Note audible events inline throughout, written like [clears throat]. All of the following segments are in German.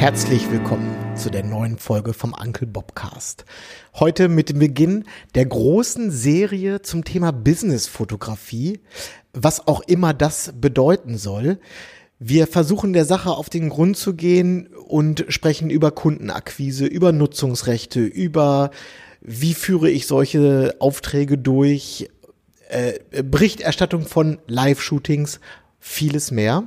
Herzlich willkommen zu der neuen Folge vom Uncle Bobcast. Heute mit dem Beginn der großen Serie zum Thema Business-Fotografie, was auch immer das bedeuten soll. Wir versuchen der Sache auf den Grund zu gehen und sprechen über Kundenakquise, über Nutzungsrechte, über wie führe ich solche Aufträge durch, äh, Berichterstattung von Live-Shootings, vieles mehr.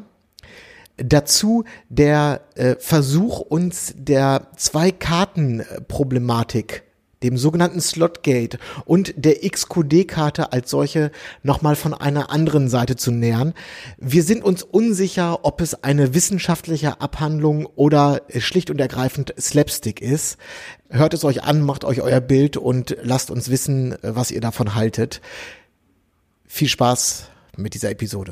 Dazu der äh, Versuch, uns der Zwei-Karten-Problematik, dem sogenannten Slotgate und der XQD-Karte als solche nochmal von einer anderen Seite zu nähern. Wir sind uns unsicher, ob es eine wissenschaftliche Abhandlung oder schlicht und ergreifend Slapstick ist. Hört es euch an, macht euch euer Bild und lasst uns wissen, was ihr davon haltet. Viel Spaß mit dieser Episode.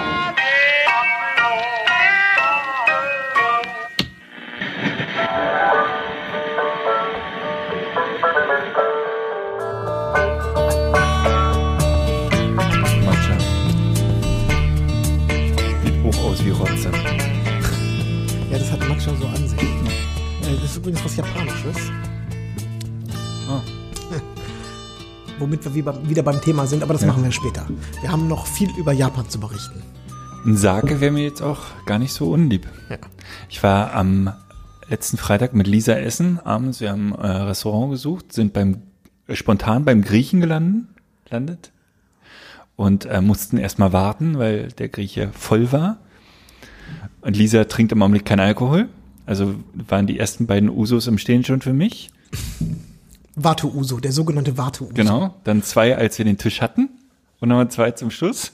Matcha so an sich. Äh, Das ist übrigens was Japanisches. Ah. [laughs] Womit wir wieder- beim Thema sind, aber das Ja. machen wir später. Wir haben noch viel über Japan zu berichten. Ein Sake wäre mir jetzt auch gar nicht so unlieb. Ja. Ich war am letzten Freitag mit Lisa essen, abends, wir haben ein äh, Restaurant gesucht, sind beim spontan beim Griechen gelandet, landet und äh, mussten erstmal warten, weil der Grieche voll war. Und Lisa trinkt im Augenblick keinen Alkohol. Also waren die ersten beiden Usos im Stehen schon für mich. Warte Uso, der sogenannte Warte Uso. Genau. Dann zwei, als wir den Tisch hatten. Und nochmal zwei zum Schluss.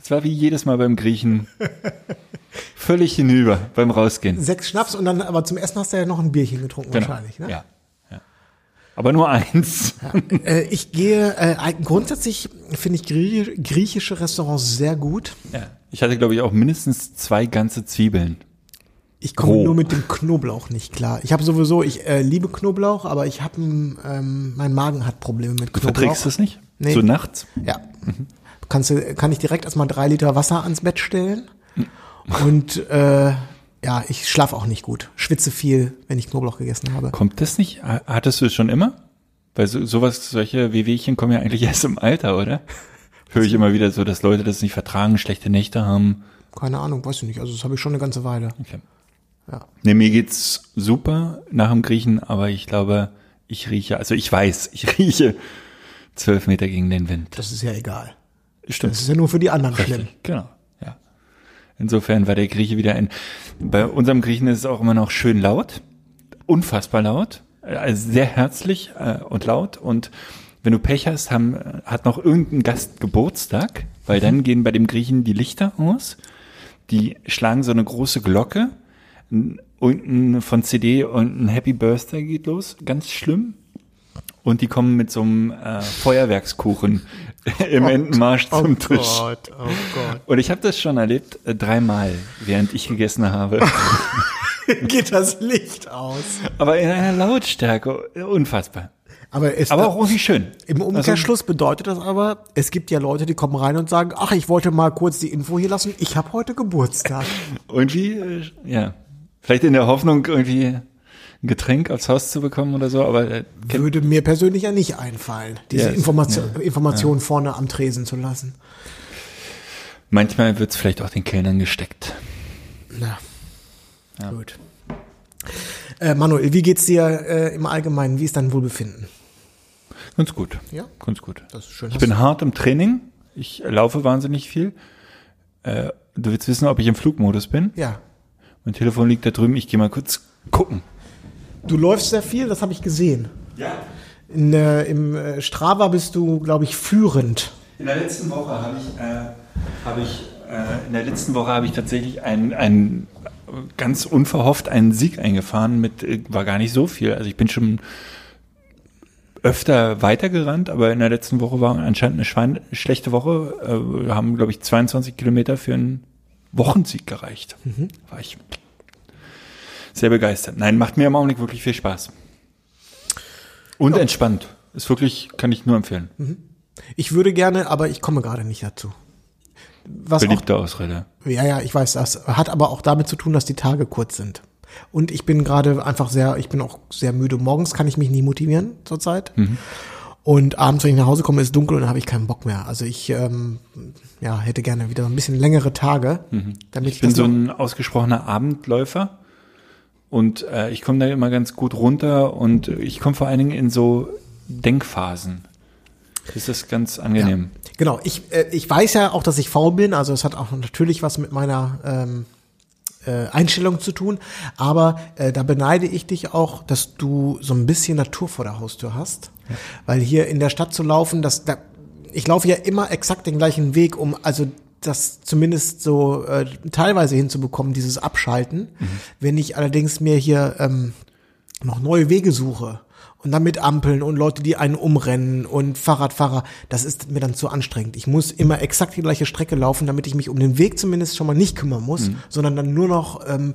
Es war wie jedes Mal beim Griechen. [laughs] Völlig hinüber beim Rausgehen. Sechs Schnaps und dann, aber zum Essen hast du ja noch ein Bierchen getrunken Genau. wahrscheinlich. Ne? Ja. ja. Aber nur eins. Äh, ich gehe, äh, grundsätzlich finde ich Grie griechische Restaurants sehr gut. Ja. Ich hatte, glaube ich, auch mindestens zwei ganze Zwiebeln. Ich komme Roh. nur mit dem Knoblauch nicht klar. Ich habe sowieso, ich äh, liebe Knoblauch, aber ich habe, ähm, mein Magen hat Probleme mit Du Knoblauch. verträgst das nicht? Nee. So nachts? Ja. Kannst du, kann ich direkt erstmal drei Liter Wasser ans Bett stellen. Und äh, ja, ich schlafe auch nicht gut. Schwitze viel, wenn ich Knoblauch gegessen habe. Kommt das nicht? Ha- Hattest du es schon immer? Weil so, sowas, solche Wehwehchen kommen ja eigentlich [laughs] erst im Alter, oder? Höre ich immer wieder so, dass Leute das nicht vertragen, schlechte Nächte haben. Keine Ahnung, weiß ich nicht. Also das habe ich schon eine ganze Weile. Okay. Ja. Ne, mir geht's super nach dem Griechen, aber ich glaube, ich rieche, also ich weiß, [laughs] ich rieche zwölf Meter gegen den Wind. Das ist ja egal. Stimmt. Das ist ja nur für die anderen schlimm. Richtig, genau, ja. Insofern war der Grieche wieder ein, bei unserem Griechen ist es auch immer noch schön laut, unfassbar laut, also sehr herzlich äh, und laut und wenn du Pech hast, haben, hat noch irgendein Gast Geburtstag, weil dann gehen bei dem Griechen die Lichter aus, die schlagen so eine große Glocke, unten von CD und ein Happy Birthday geht los, ganz schlimm. Und die kommen mit so einem äh, Feuerwerkskuchen [laughs] im Entenmarsch zum Tisch. Gott, oh Gott. Und ich habe das schon erlebt, äh, dreimal, während ich gegessen habe. [laughs] Geht das Licht aus. Aber in einer Lautstärke, unfassbar. Aber, es, Aber auch irgendwie schön. im Umkehrschluss bedeutet das aber, es gibt ja Leute, die kommen rein und sagen, ach, ich wollte mal kurz die Info hier lassen, ich habe heute Geburtstag. Also [laughs] irgendwie, äh, ja. Vielleicht in der Hoffnung, irgendwie ein Getränk aufs Haus zu bekommen oder so, aber äh, Würde mir persönlich ja nicht einfallen, diese Ja, es- Information, Information vorne am Tresen zu lassen. manchmal wird's vielleicht auch den Kellnern gesteckt. Na, gut. Äh, Manuel, wie geht's dir äh, im Allgemeinen? Wie ist dein Wohlbefinden? Ganz gut. Ja? Ganz gut. Das ist schön. Ich bin hart im Training. Ich laufe wahnsinnig viel. Äh, du willst wissen, ob ich im Flugmodus bin? Ja. Mein Telefon liegt da drüben. Ich gehe mal kurz gucken. Du läufst sehr viel, das habe ich gesehen. Ja. In, äh, Im äh, Strava bist du, glaube ich, führend. In der letzten Woche habe ich, äh, habe ich, äh, in der letzten Woche habe ich tatsächlich ein, ein ganz unverhofft einen Sieg eingefahren mit, äh, war gar nicht so viel. Also ich bin schon öfter weitergerannt, aber in der letzten Woche war anscheinend eine Schwein schlechte Woche. Äh, wir haben, glaube ich, 22 Kilometer für einen Wochensieg gereicht. War ich sehr begeistert. Nein, macht mir im Augenblick wirklich viel Spaß. Und entspannt. Ist wirklich, kann ich nur empfehlen. Ich würde gerne, aber ich komme gerade nicht dazu. Was auch, Beliebte Ausrede. ja, ja, ich weiß, das hat aber auch damit zu tun, dass die Tage kurz sind. Und ich bin gerade einfach sehr, ich bin auch sehr müde. Morgens kann ich mich nie motivieren zurzeit. Und abends, wenn ich nach Hause komme, ist es dunkel und dann habe ich keinen Bock mehr. Also ich ähm, ja, hätte gerne wieder ein bisschen längere Tage, damit ich, Ich bin das so ein ausgesprochener Abendläufer und äh, ich komme da immer ganz gut runter und ich komme vor allen Dingen in so Denkphasen. Das ist ganz angenehm. Genau, ich, äh, ich weiß ja auch, dass ich faul bin, also es hat auch natürlich was mit meiner ähm, äh, Einstellung zu tun, aber äh, da beneide ich dich auch, dass du so ein bisschen Natur vor der Haustür hast, weil hier in der Stadt zu laufen, das, da, ich laufe ja immer exakt den gleichen Weg, um also das zumindest so äh, teilweise hinzubekommen, dieses Abschalten. Wenn ich allerdings mir hier ähm, noch neue Wege suche und dann mit Ampeln und Leute, die einen umrennen und Fahrradfahrer, das ist mir dann zu anstrengend. Ich muss immer exakt die gleiche Strecke laufen, damit ich mich um den Weg zumindest schon mal nicht kümmern muss, sondern dann nur noch ähm,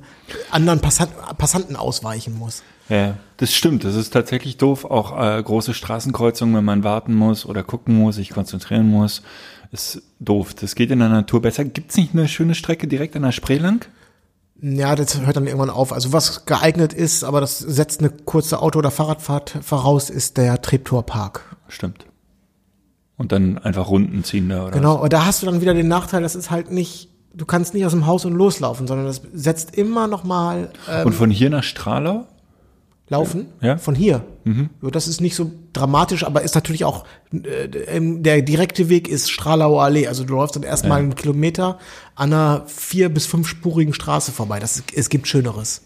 anderen Passant Passanten ausweichen muss. Ja, das stimmt. Das ist tatsächlich doof. Auch äh, große Straßenkreuzungen, wenn man warten muss oder gucken muss, sich konzentrieren muss, ist doof. Das geht in der Natur besser. Gibt's nicht eine schöne Strecke direkt an der Spree lang? Ja, das hört dann irgendwann auf. Also was geeignet ist, aber das setzt eine kurze Auto- oder Fahrradfahrt voraus, ist der Treptower Park. Stimmt. Und dann einfach Runden ziehen da, oder? Genau, und da hast du dann wieder den Nachteil, das ist halt nicht, du kannst nicht aus dem Haus und loslaufen, sondern das setzt immer noch mal was? ähm, Und von hier nach Stralau? Laufen Ja. von hier. Ja, Das ist nicht so dramatisch, aber ist natürlich auch äh, ähm, der direkte Weg ist Stralauer Allee. Also du läufst dann erstmal einen Kilometer an einer vier bis fünfspurigen Straße vorbei. Das, es gibt Schöneres.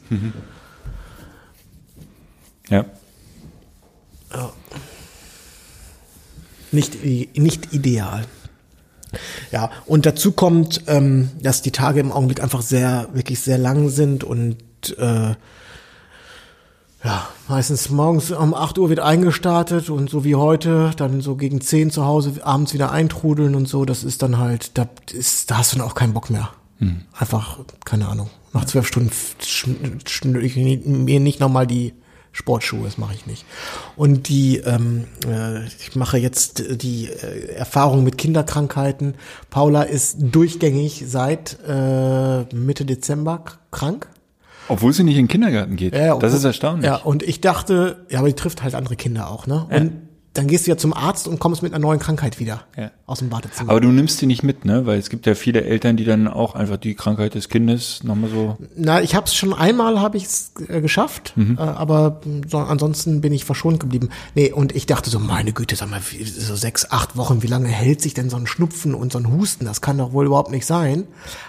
Ja. Nicht, i- nicht ideal. Ja, und dazu kommt, ähm, dass die Tage im Augenblick einfach sehr, wirklich sehr lang sind und äh, ja, meistens morgens um 8 Uhr wird eingestartet und so wie heute, dann so gegen 10 zu Hause abends wieder eintrudeln und so, das ist dann halt, da, ist, da hast du dann auch keinen Bock mehr. Einfach, keine Ahnung, nach zwölf Stunden schn- schnür ich mir nicht nochmal die Sportschuhe, das mache ich nicht. Und die, ähm, äh, ich mache jetzt die äh, Erfahrung mit Kinderkrankheiten. Paula ist durchgängig seit äh, Mitte Dezember krank. Obwohl sie nicht in den Kindergarten geht. Ja, das obwohl- ist erstaunlich. Ja, und ich dachte, ja, aber die trifft halt andere Kinder auch, ne? Und dann gehst du ja zum Arzt und kommst mit einer neuen Krankheit wieder Ja. aus dem Badezimmer. Aber du nimmst sie nicht mit, ne? Weil es gibt ja viele Eltern, die dann auch einfach die Krankheit des Kindes nochmal so. Na, ich habe es schon einmal habe ich es äh, geschafft, Mhm. äh, aber so, ansonsten bin ich verschont geblieben. Nee, und ich dachte so, meine Güte, sag mal, so sechs, acht Wochen, wie lange hält sich denn so ein Schnupfen und so ein Husten? Das kann doch wohl überhaupt nicht sein,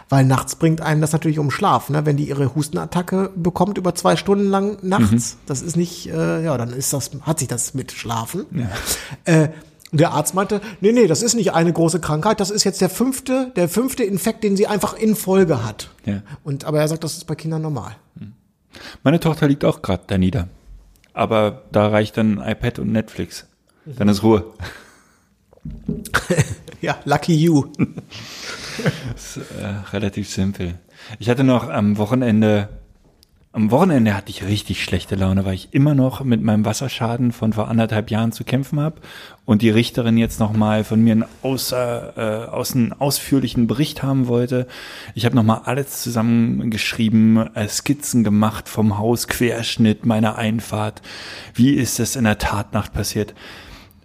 weil nachts bringt einem das natürlich um Schlaf, ne? Wenn die ihre Hustenattacke bekommt über zwei Stunden lang nachts, das ist nicht, äh, ja, dann ist das, hat sich das mit Schlafen. Äh, der Arzt meinte, nee, nee, das ist nicht eine große Krankheit, das ist jetzt der fünfte, der fünfte Infekt, den sie einfach in Folge hat. Ja. Und aber er sagt, das ist bei Kindern normal. Meine Tochter liegt auch gerade da nieder. Aber da reicht dann iPad und Netflix. Dann ist Ruhe. [laughs] Ja, lucky you. [laughs] Das ist, äh, relativ simpel. Ich hatte noch am Wochenende, am Wochenende hatte ich richtig schlechte Laune, weil ich immer noch mit meinem Wasserschaden von vor anderthalb Jahren zu kämpfen habe und die Richterin jetzt nochmal von mir einen, außer, äh, aus einen ausführlichen Bericht haben wollte. Ich habe nochmal alles zusammengeschrieben, äh, Skizzen gemacht vom Haus, Querschnitt meiner Einfahrt. Wie ist es in der Tatnacht passiert?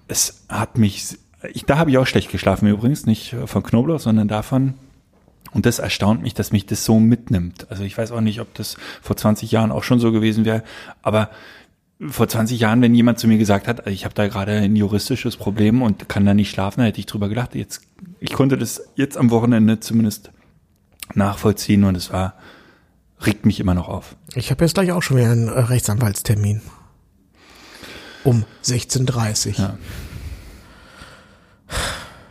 Es hat mich, ich, da habe ich auch schlecht geschlafen übrigens, nicht von Knoblauch, sondern davon, und das erstaunt mich, dass mich das so mitnimmt. Also ich weiß auch nicht, ob das vor 20 Jahren auch schon so gewesen wäre, aber vor 20 Jahren, wenn jemand zu mir gesagt hat, ich habe da gerade ein juristisches Problem und kann da nicht schlafen, dann hätte ich drüber gelacht. Jetzt, ich konnte das jetzt am Wochenende zumindest nachvollziehen und es war, regt mich immer noch auf. Ich habe jetzt gleich auch schon wieder einen Rechtsanwaltstermin. Um 16.30 Ja.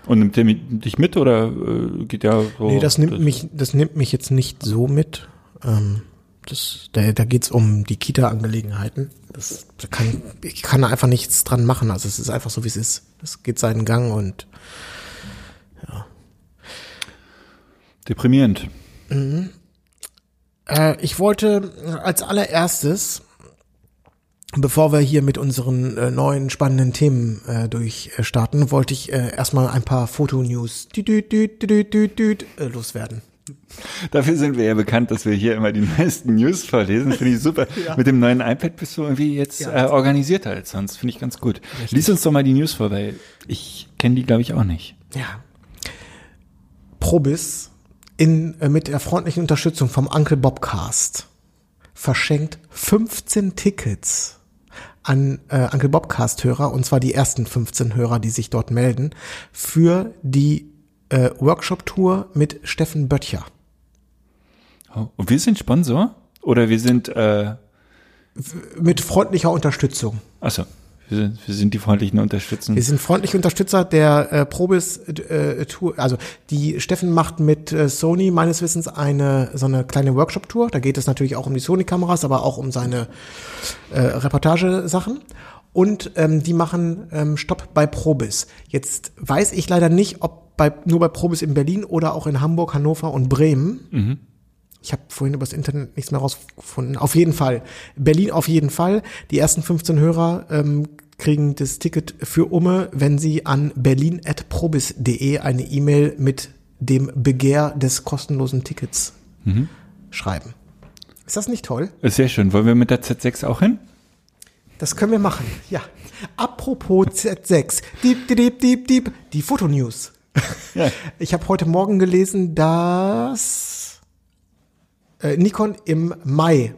Und nimmt der dich mit oder äh, geht der so? Nee, das nimmt mich, das nimmt mich jetzt nicht so mit. Ähm, das, da, da geht's um die Kita-Angelegenheiten. Das da kann, ich kann da einfach nichts dran machen. Also es ist einfach so, wie es ist. Es geht seinen Gang und Deprimierend. Äh, ich wollte als allererstes, bevor wir hier mit unseren äh, neuen spannenden Themen äh, durchstarten, wollte ich äh, erstmal ein paar Fotonews äh, loswerden. Dafür sind wir ja bekannt, dass wir hier immer die [laughs] meisten News vorlesen. Finde ich super. [laughs] Mit dem neuen iPad bist du irgendwie jetzt Ja. äh, organisierter als sonst. Finde ich ganz gut. Lies uns doch mal die News vor, weil ich kenne die, glaube ich, auch nicht. Ja. Probis in, äh, mit der freundlichen Unterstützung vom Uncle Bobcast verschenkt 15 Tickets an äh, Uncle Bobcast Hörer und zwar die ersten 15 Hörer, die sich dort melden für die äh, Workshop Tour mit Steffen Böttcher. Oh, Und wir sind Sponsor? Oder wir sind, äh, Mit freundlicher Unterstützung. achso, wir sind, wir sind die freundlichen Unterstützen. Wir sind freundliche Unterstützer der äh, Probis äh, Tour. Also die Steffen macht mit äh, Sony meines Wissens eine so eine kleine Workshop-Tour. Da geht es natürlich auch um die Sony-Kameras, aber auch um seine äh, Reportagesachen. Und ähm, die machen ähm, Stopp bei Probis. Jetzt weiß ich leider nicht, ob bei, nur bei Probis in Berlin oder auch in Hamburg, Hannover und Bremen. Ich habe vorhin übers Internet nichts mehr rausgefunden. Auf jeden Fall. Berlin auf jeden Fall. Die ersten 15 Hörer ähm, kriegen das Ticket für Umme, wenn sie an berlin.probis.de eine E-Mail mit dem Begehr des kostenlosen Tickets schreiben. Ist das nicht toll? Sehr schön. Wollen wir mit der Z6 auch hin? Das können wir machen. Ja. Apropos Z6. Diep, diep, diep, diep. Die Fotonews. [laughs] Ja. Ich habe heute Morgen gelesen, dass äh, Nikon im Mai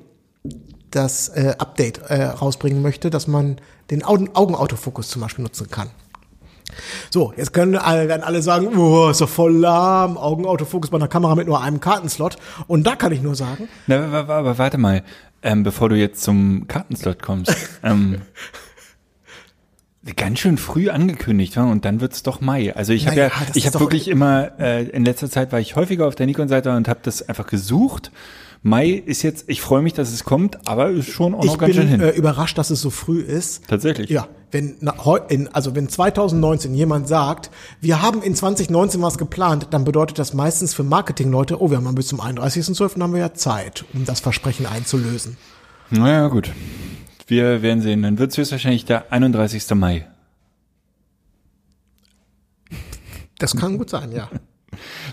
das äh, Update äh, rausbringen möchte, dass man den Augen Augenautofokus zum Beispiel nutzen kann. So, jetzt können alle, werden alle sagen, oh, ist doch voll lahm, Augenautofokus bei einer Kamera mit nur einem Kartenslot. Und da kann ich nur sagen, Na, aber, warte mal, ähm, bevor du jetzt zum Kartenslot kommst. [laughs] ähm, ganz schön früh angekündigt, und dann wird's doch Mai. Also ich habe ja, das ich habe wirklich immer äh, in letzter Zeit war ich häufiger auf der Nikon-Seite und habe das einfach gesucht. Mai ist jetzt, ich freue mich, dass es kommt, aber ist schon auch ich noch ganz schön bin hin. äh, überrascht, dass es so früh ist. Tatsächlich. Ja, wenn also wenn 2019 jemand sagt, wir haben in 2019 was geplant, dann bedeutet das meistens für Marketingleute, oh, wir haben bis zum 31.12. haben wir ja Zeit, um das Versprechen einzulösen. Naja, gut. Wir werden sehen. Dann wird's höchstwahrscheinlich der 31. Mai. Das kann gut sein, ja. [laughs]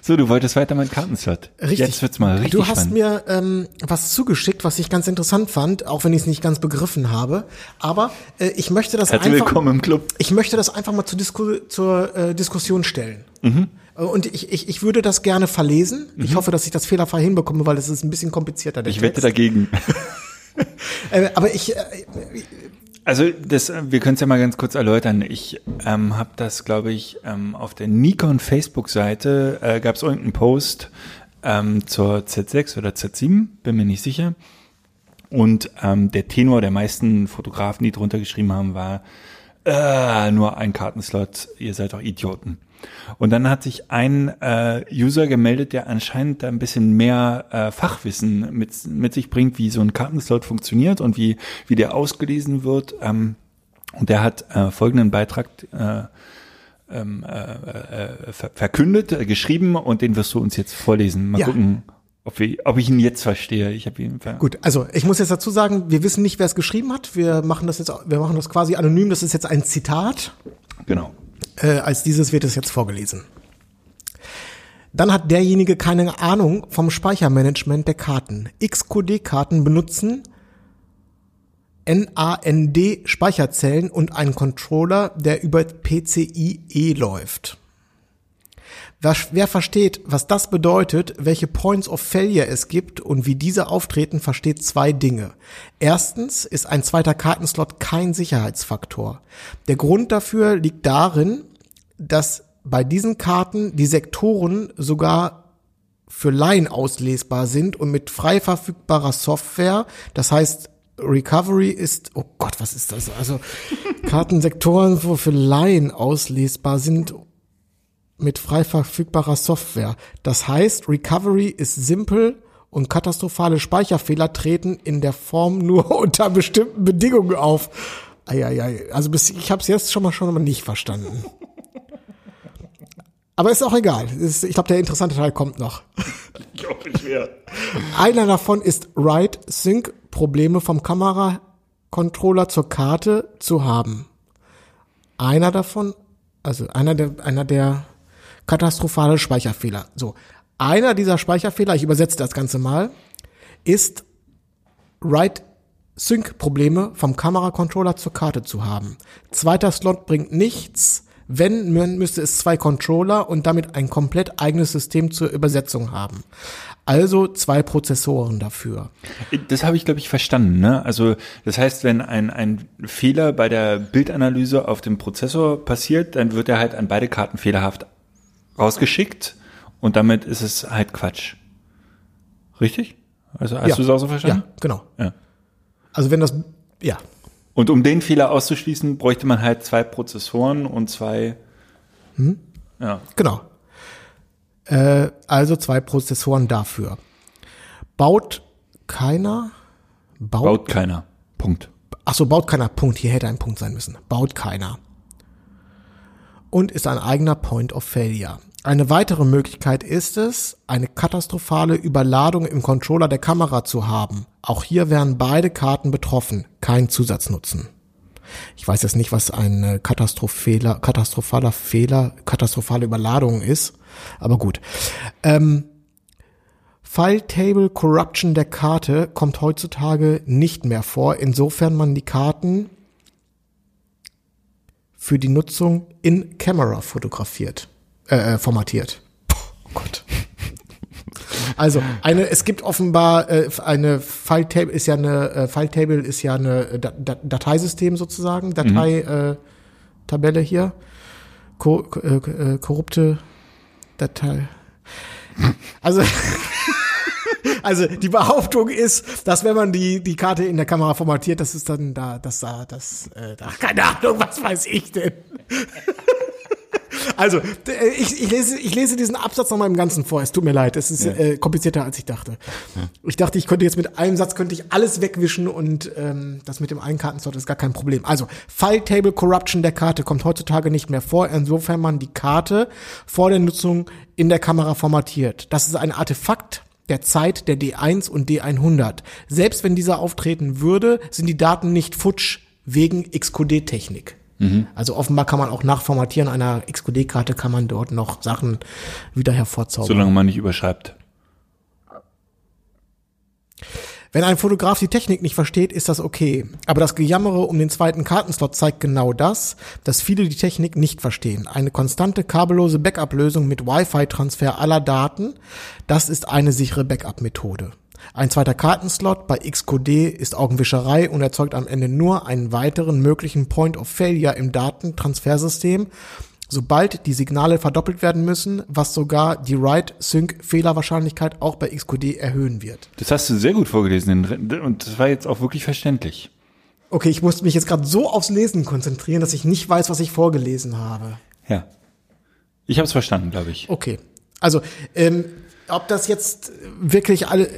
So, du wolltest weiter mit Kartenslot. Richtig. Jetzt wird's mal richtig Du hast spannend. mir ähm, was zugeschickt, was ich ganz interessant fand, auch wenn ich es nicht ganz begriffen habe. Aber äh, ich möchte das Herzlich einfach. willkommen im Club. Ich möchte das einfach mal zur, Disku zur äh, Diskussion stellen. Mhm. Äh, Und ich, ich, ich würde das gerne verlesen. Ich hoffe, dass ich das fehlerfrei hinbekomme, weil das ist ein bisschen komplizierter. Ich wette Text. dagegen. [laughs] [laughs] Äh, aber ich, äh, Also das, äh, wir können es ja mal ganz kurz erläutern. Ich ähm, habe das, glaube ich, ähm, auf der Nikon Facebook-Seite äh, gab es irgendeinen Post ähm, zur Z6 oder Z7, bin mir nicht sicher. Und ähm, der Tenor der meisten Fotografen, die drunter geschrieben haben, war äh, nur ein Kartenslot, ihr seid doch Idioten. Und dann hat sich ein äh, User gemeldet, der anscheinend da ein bisschen mehr äh, Fachwissen mit, mit sich bringt, wie so ein Kartenslot funktioniert und wie, wie der ausgelesen wird. Ähm, und der hat äh, folgenden Beitrag äh, ähm, äh, äh, ver verkündet, äh, geschrieben und den wirst du uns jetzt vorlesen. Mal Ja. gucken, ob, wir, ob ich ihn jetzt verstehe. Ich habe ihn ver gut, also ich muss jetzt dazu sagen, wir wissen nicht, wer es geschrieben hat. Wir machen das jetzt, wir machen das quasi anonym. Das ist jetzt ein Zitat. Genau. Äh, als dieses wird es jetzt vorgelesen. Dann hat derjenige keine Ahnung vom Speichermanagement der Karten. XQD-Karten benutzen NAND-Speicherzellen und einen Controller, der über PCIe läuft. Wer, wer versteht, was das bedeutet, welche Points of Failure es gibt und wie diese auftreten, versteht zwei Dinge. Erstens ist ein zweiter Kartenslot kein Sicherheitsfaktor. Der Grund dafür liegt darin, dass bei diesen Karten die Sektoren sogar für Laien auslesbar sind und mit frei verfügbarer Software, das heißt Recovery ist, oh Gott, was ist das? Also [laughs] Kartensektoren, wo für Laien auslesbar sind mit frei verfügbarer Software. Das heißt, Recovery ist simpel und katastrophale Speicherfehler treten in der Form nur [laughs] unter bestimmten Bedingungen auf. Eieiei. Also bis, ich habe es jetzt schon mal schon mal nicht verstanden. Aber ist auch egal. Ist, ich glaube, der interessante Teil kommt noch. [laughs] Ich hoffe schwer. Einer davon ist Write Sync Probleme vom Kameracontroller zur Karte zu haben. Einer davon, also einer der, einer der katastrophale Speicherfehler. So. Einer dieser Speicherfehler, ich übersetze das Ganze mal, ist Write Sync Probleme vom Kameracontroller zur Karte zu haben. Zweiter Slot bringt nichts. Wenn, müsste es zwei Controller und damit ein komplett eigenes System zur Übersetzung haben. Also zwei Prozessoren dafür. Das habe ich, glaube ich, verstanden. Ne? Also das heißt, wenn ein, ein Fehler bei der Bildanalyse auf dem Prozessor passiert, dann wird er halt an beide Karten fehlerhaft rausgeschickt und damit ist es halt Quatsch. Richtig? Also hast Ja. du es auch so verstanden? Ja, genau. Ja. Also wenn das, ja, Und um den Fehler auszuschließen, bräuchte man halt zwei Prozessoren und zwei. Ja. Genau. Äh, also zwei Prozessoren dafür. Baut keiner, baut, Baut keiner. Punkt. ach so, baut keiner, Punkt, hier hätte ein Punkt sein müssen. Baut keiner. Und ist ein eigener Point of Failure. Eine weitere Möglichkeit ist es, eine katastrophale Überladung im Controller der Kamera zu haben. Auch hier wären beide Karten betroffen, kein Zusatznutzen. Ich weiß jetzt nicht, was ein äh, Katastrophaler, katastrophaler Fehler, katastrophale Überladung ist, aber gut. Ähm, File Table Corruption der Karte kommt heutzutage nicht mehr vor, insofern man die Karten für die Nutzung in Camera fotografiert, äh, äh, formatiert. Oh Gott. [laughs] Also eine, es gibt offenbar äh, eine File Table ist ja eine äh, File Table ist ja eine äh, Da- Da- Dateisystem sozusagen, Datei äh, Tabelle hier, Ko äh, äh, korrupte Datei. Also [laughs] Also die Behauptung ist, dass wenn man die die Karte in der Kamera formatiert, das ist dann da, das da, das, äh, da, keine Ahnung, was weiß ich denn. Also äh, ich, ich lese ich lese diesen Absatz noch mal im Ganzen vor. Es tut mir leid, es ist äh, komplizierter als ich dachte. Ich dachte, ich könnte jetzt mit einem Satz könnte ich alles wegwischen und ähm, das mit dem einen Kartenslot ist gar kein Problem. Also File Table Corruption der Karte kommt heutzutage nicht mehr vor, insofern man die Karte vor der Nutzung in der Kamera formatiert. Das ist ein Artefakt der Zeit der D1 und D100. Selbst wenn dieser auftreten würde, sind die Daten nicht futsch wegen XQD-Technik. Also offenbar kann man auch nach Formatieren einer XQD-Karte kann man dort noch Sachen wieder hervorzaubern. Solange man nicht überschreibt. Wenn ein Fotograf die Technik nicht versteht, ist das okay. Aber das Gejammere um den zweiten Kartenslot zeigt genau das, dass viele die Technik nicht verstehen. Eine konstante kabellose Backup-Lösung mit Wi-Fi-Transfer aller Daten, das ist eine sichere Backup-Methode. Ein zweiter Kartenslot bei XQD ist Augenwischerei und erzeugt am Ende nur einen weiteren möglichen Point of Failure im Datentransfersystem, sobald die Signale verdoppelt werden müssen, was sogar die Write-Sync-Fehlerwahrscheinlichkeit auch bei XQD erhöhen wird. Das hast du sehr gut vorgelesen und das war jetzt auch wirklich verständlich. Okay, ich musste mich jetzt gerade so aufs Lesen konzentrieren, dass ich nicht weiß, was ich vorgelesen habe. Ja. Ich habe es verstanden, glaube ich. Okay. Also, ähm, ob das jetzt wirklich alle.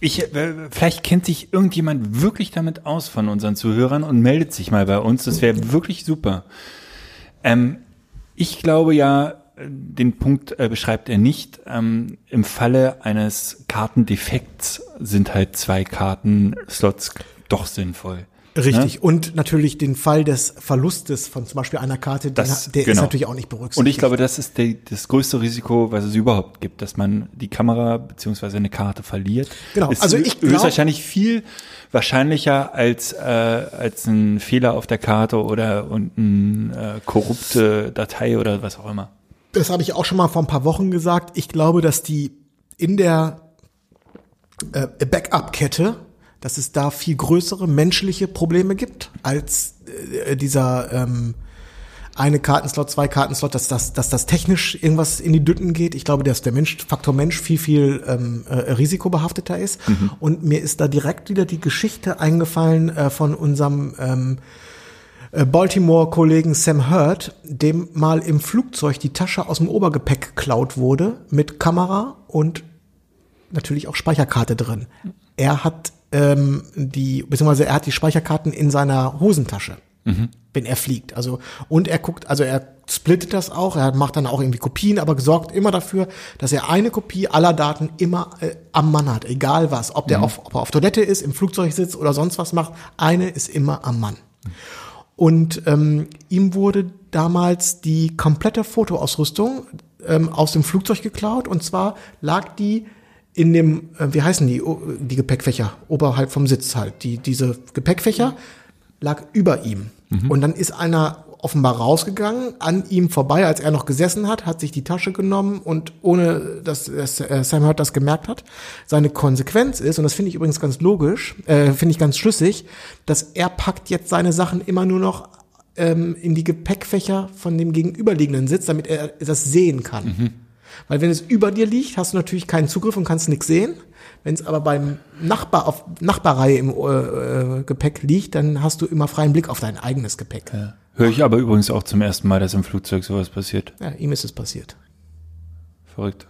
Ich, äh, vielleicht kennt sich irgendjemand wirklich damit aus von unseren Zuhörern und meldet sich mal bei uns. Das wäre wirklich super. Ähm, ich glaube ja, den Punkt äh, beschreibt er nicht. Ähm, Im Falle eines Kartendefekts sind halt zwei Kartenslots doch sinnvoll. Richtig. Und natürlich den Fall des Verlustes von zum Beispiel einer Karte, den, Das- der ist genau. natürlich auch nicht berücksichtigt. Und ich glaube, das ist die, das größte Risiko, was es überhaupt gibt, dass man die Kamera beziehungsweise eine Karte verliert. Genau, Ist also ich glaub- höchstwahrscheinlich viel wahrscheinlicher als äh, als ein Fehler auf der Karte oder und eine äh, korrupte Datei oder was auch immer. das habe ich auch schon mal vor ein paar Wochen gesagt. Ich glaube, dass die in der äh, Backup-Kette, dass es da viel größere menschliche Probleme gibt als äh, dieser ähm, eine Kartenslot, zwei Kartenslot, dass das, dass das technisch irgendwas in die Dütten geht. Ich glaube, dass der Mensch, Faktor Mensch viel, viel ähm, äh, risikobehafteter ist. Und mir ist da direkt wieder die Geschichte eingefallen äh, von unserem ähm, äh, Baltimore-Kollegen Sam Hurt, dem mal im Flugzeug die Tasche aus dem Obergepäck geklaut wurde mit Kamera und natürlich auch Speicherkarte drin. Er hat ähm, die, beziehungsweise er hat die Speicherkarten in seiner Hosentasche. wenn er fliegt. Also und er guckt, also er splittet das auch, er macht dann auch irgendwie Kopien, aber sorgt immer dafür, dass er eine Kopie aller Daten immer äh, am Mann hat, egal was, ob der auf, ob er auf Toilette ist, im Flugzeug sitzt oder sonst was macht, eine ist immer am Mann. Und ähm, ihm wurde damals die komplette Fotoausrüstung ähm, aus dem Flugzeug geklaut. Und zwar lag die in dem, äh, wie heißen die, die Gepäckfächer, oberhalb vom Sitz halt. Die, diese Gepäckfächer lag über ihm. Und dann ist einer offenbar rausgegangen, an ihm vorbei, als er noch gesessen hat, hat sich die Tasche genommen und ohne, dass, dass äh, Sam Hurt das gemerkt hat, seine Konsequenz ist, und das finde ich übrigens ganz logisch, äh, finde ich ganz schlüssig, dass er packt jetzt seine Sachen immer nur noch ähm, in die Gepäckfächer von dem gegenüberliegenden Sitz, damit er das sehen kann. Weil wenn es über dir liegt, hast du natürlich keinen Zugriff und kannst nichts sehen. Wenn es aber beim Nachbar auf Nachbarreihe im äh, äh, Gepäck liegt, dann hast du immer freien Blick auf dein eigenes Gepäck. Ja. Höre ich aber übrigens auch zum ersten Mal, dass im Flugzeug sowas passiert. ihm ist es passiert. Verrückt.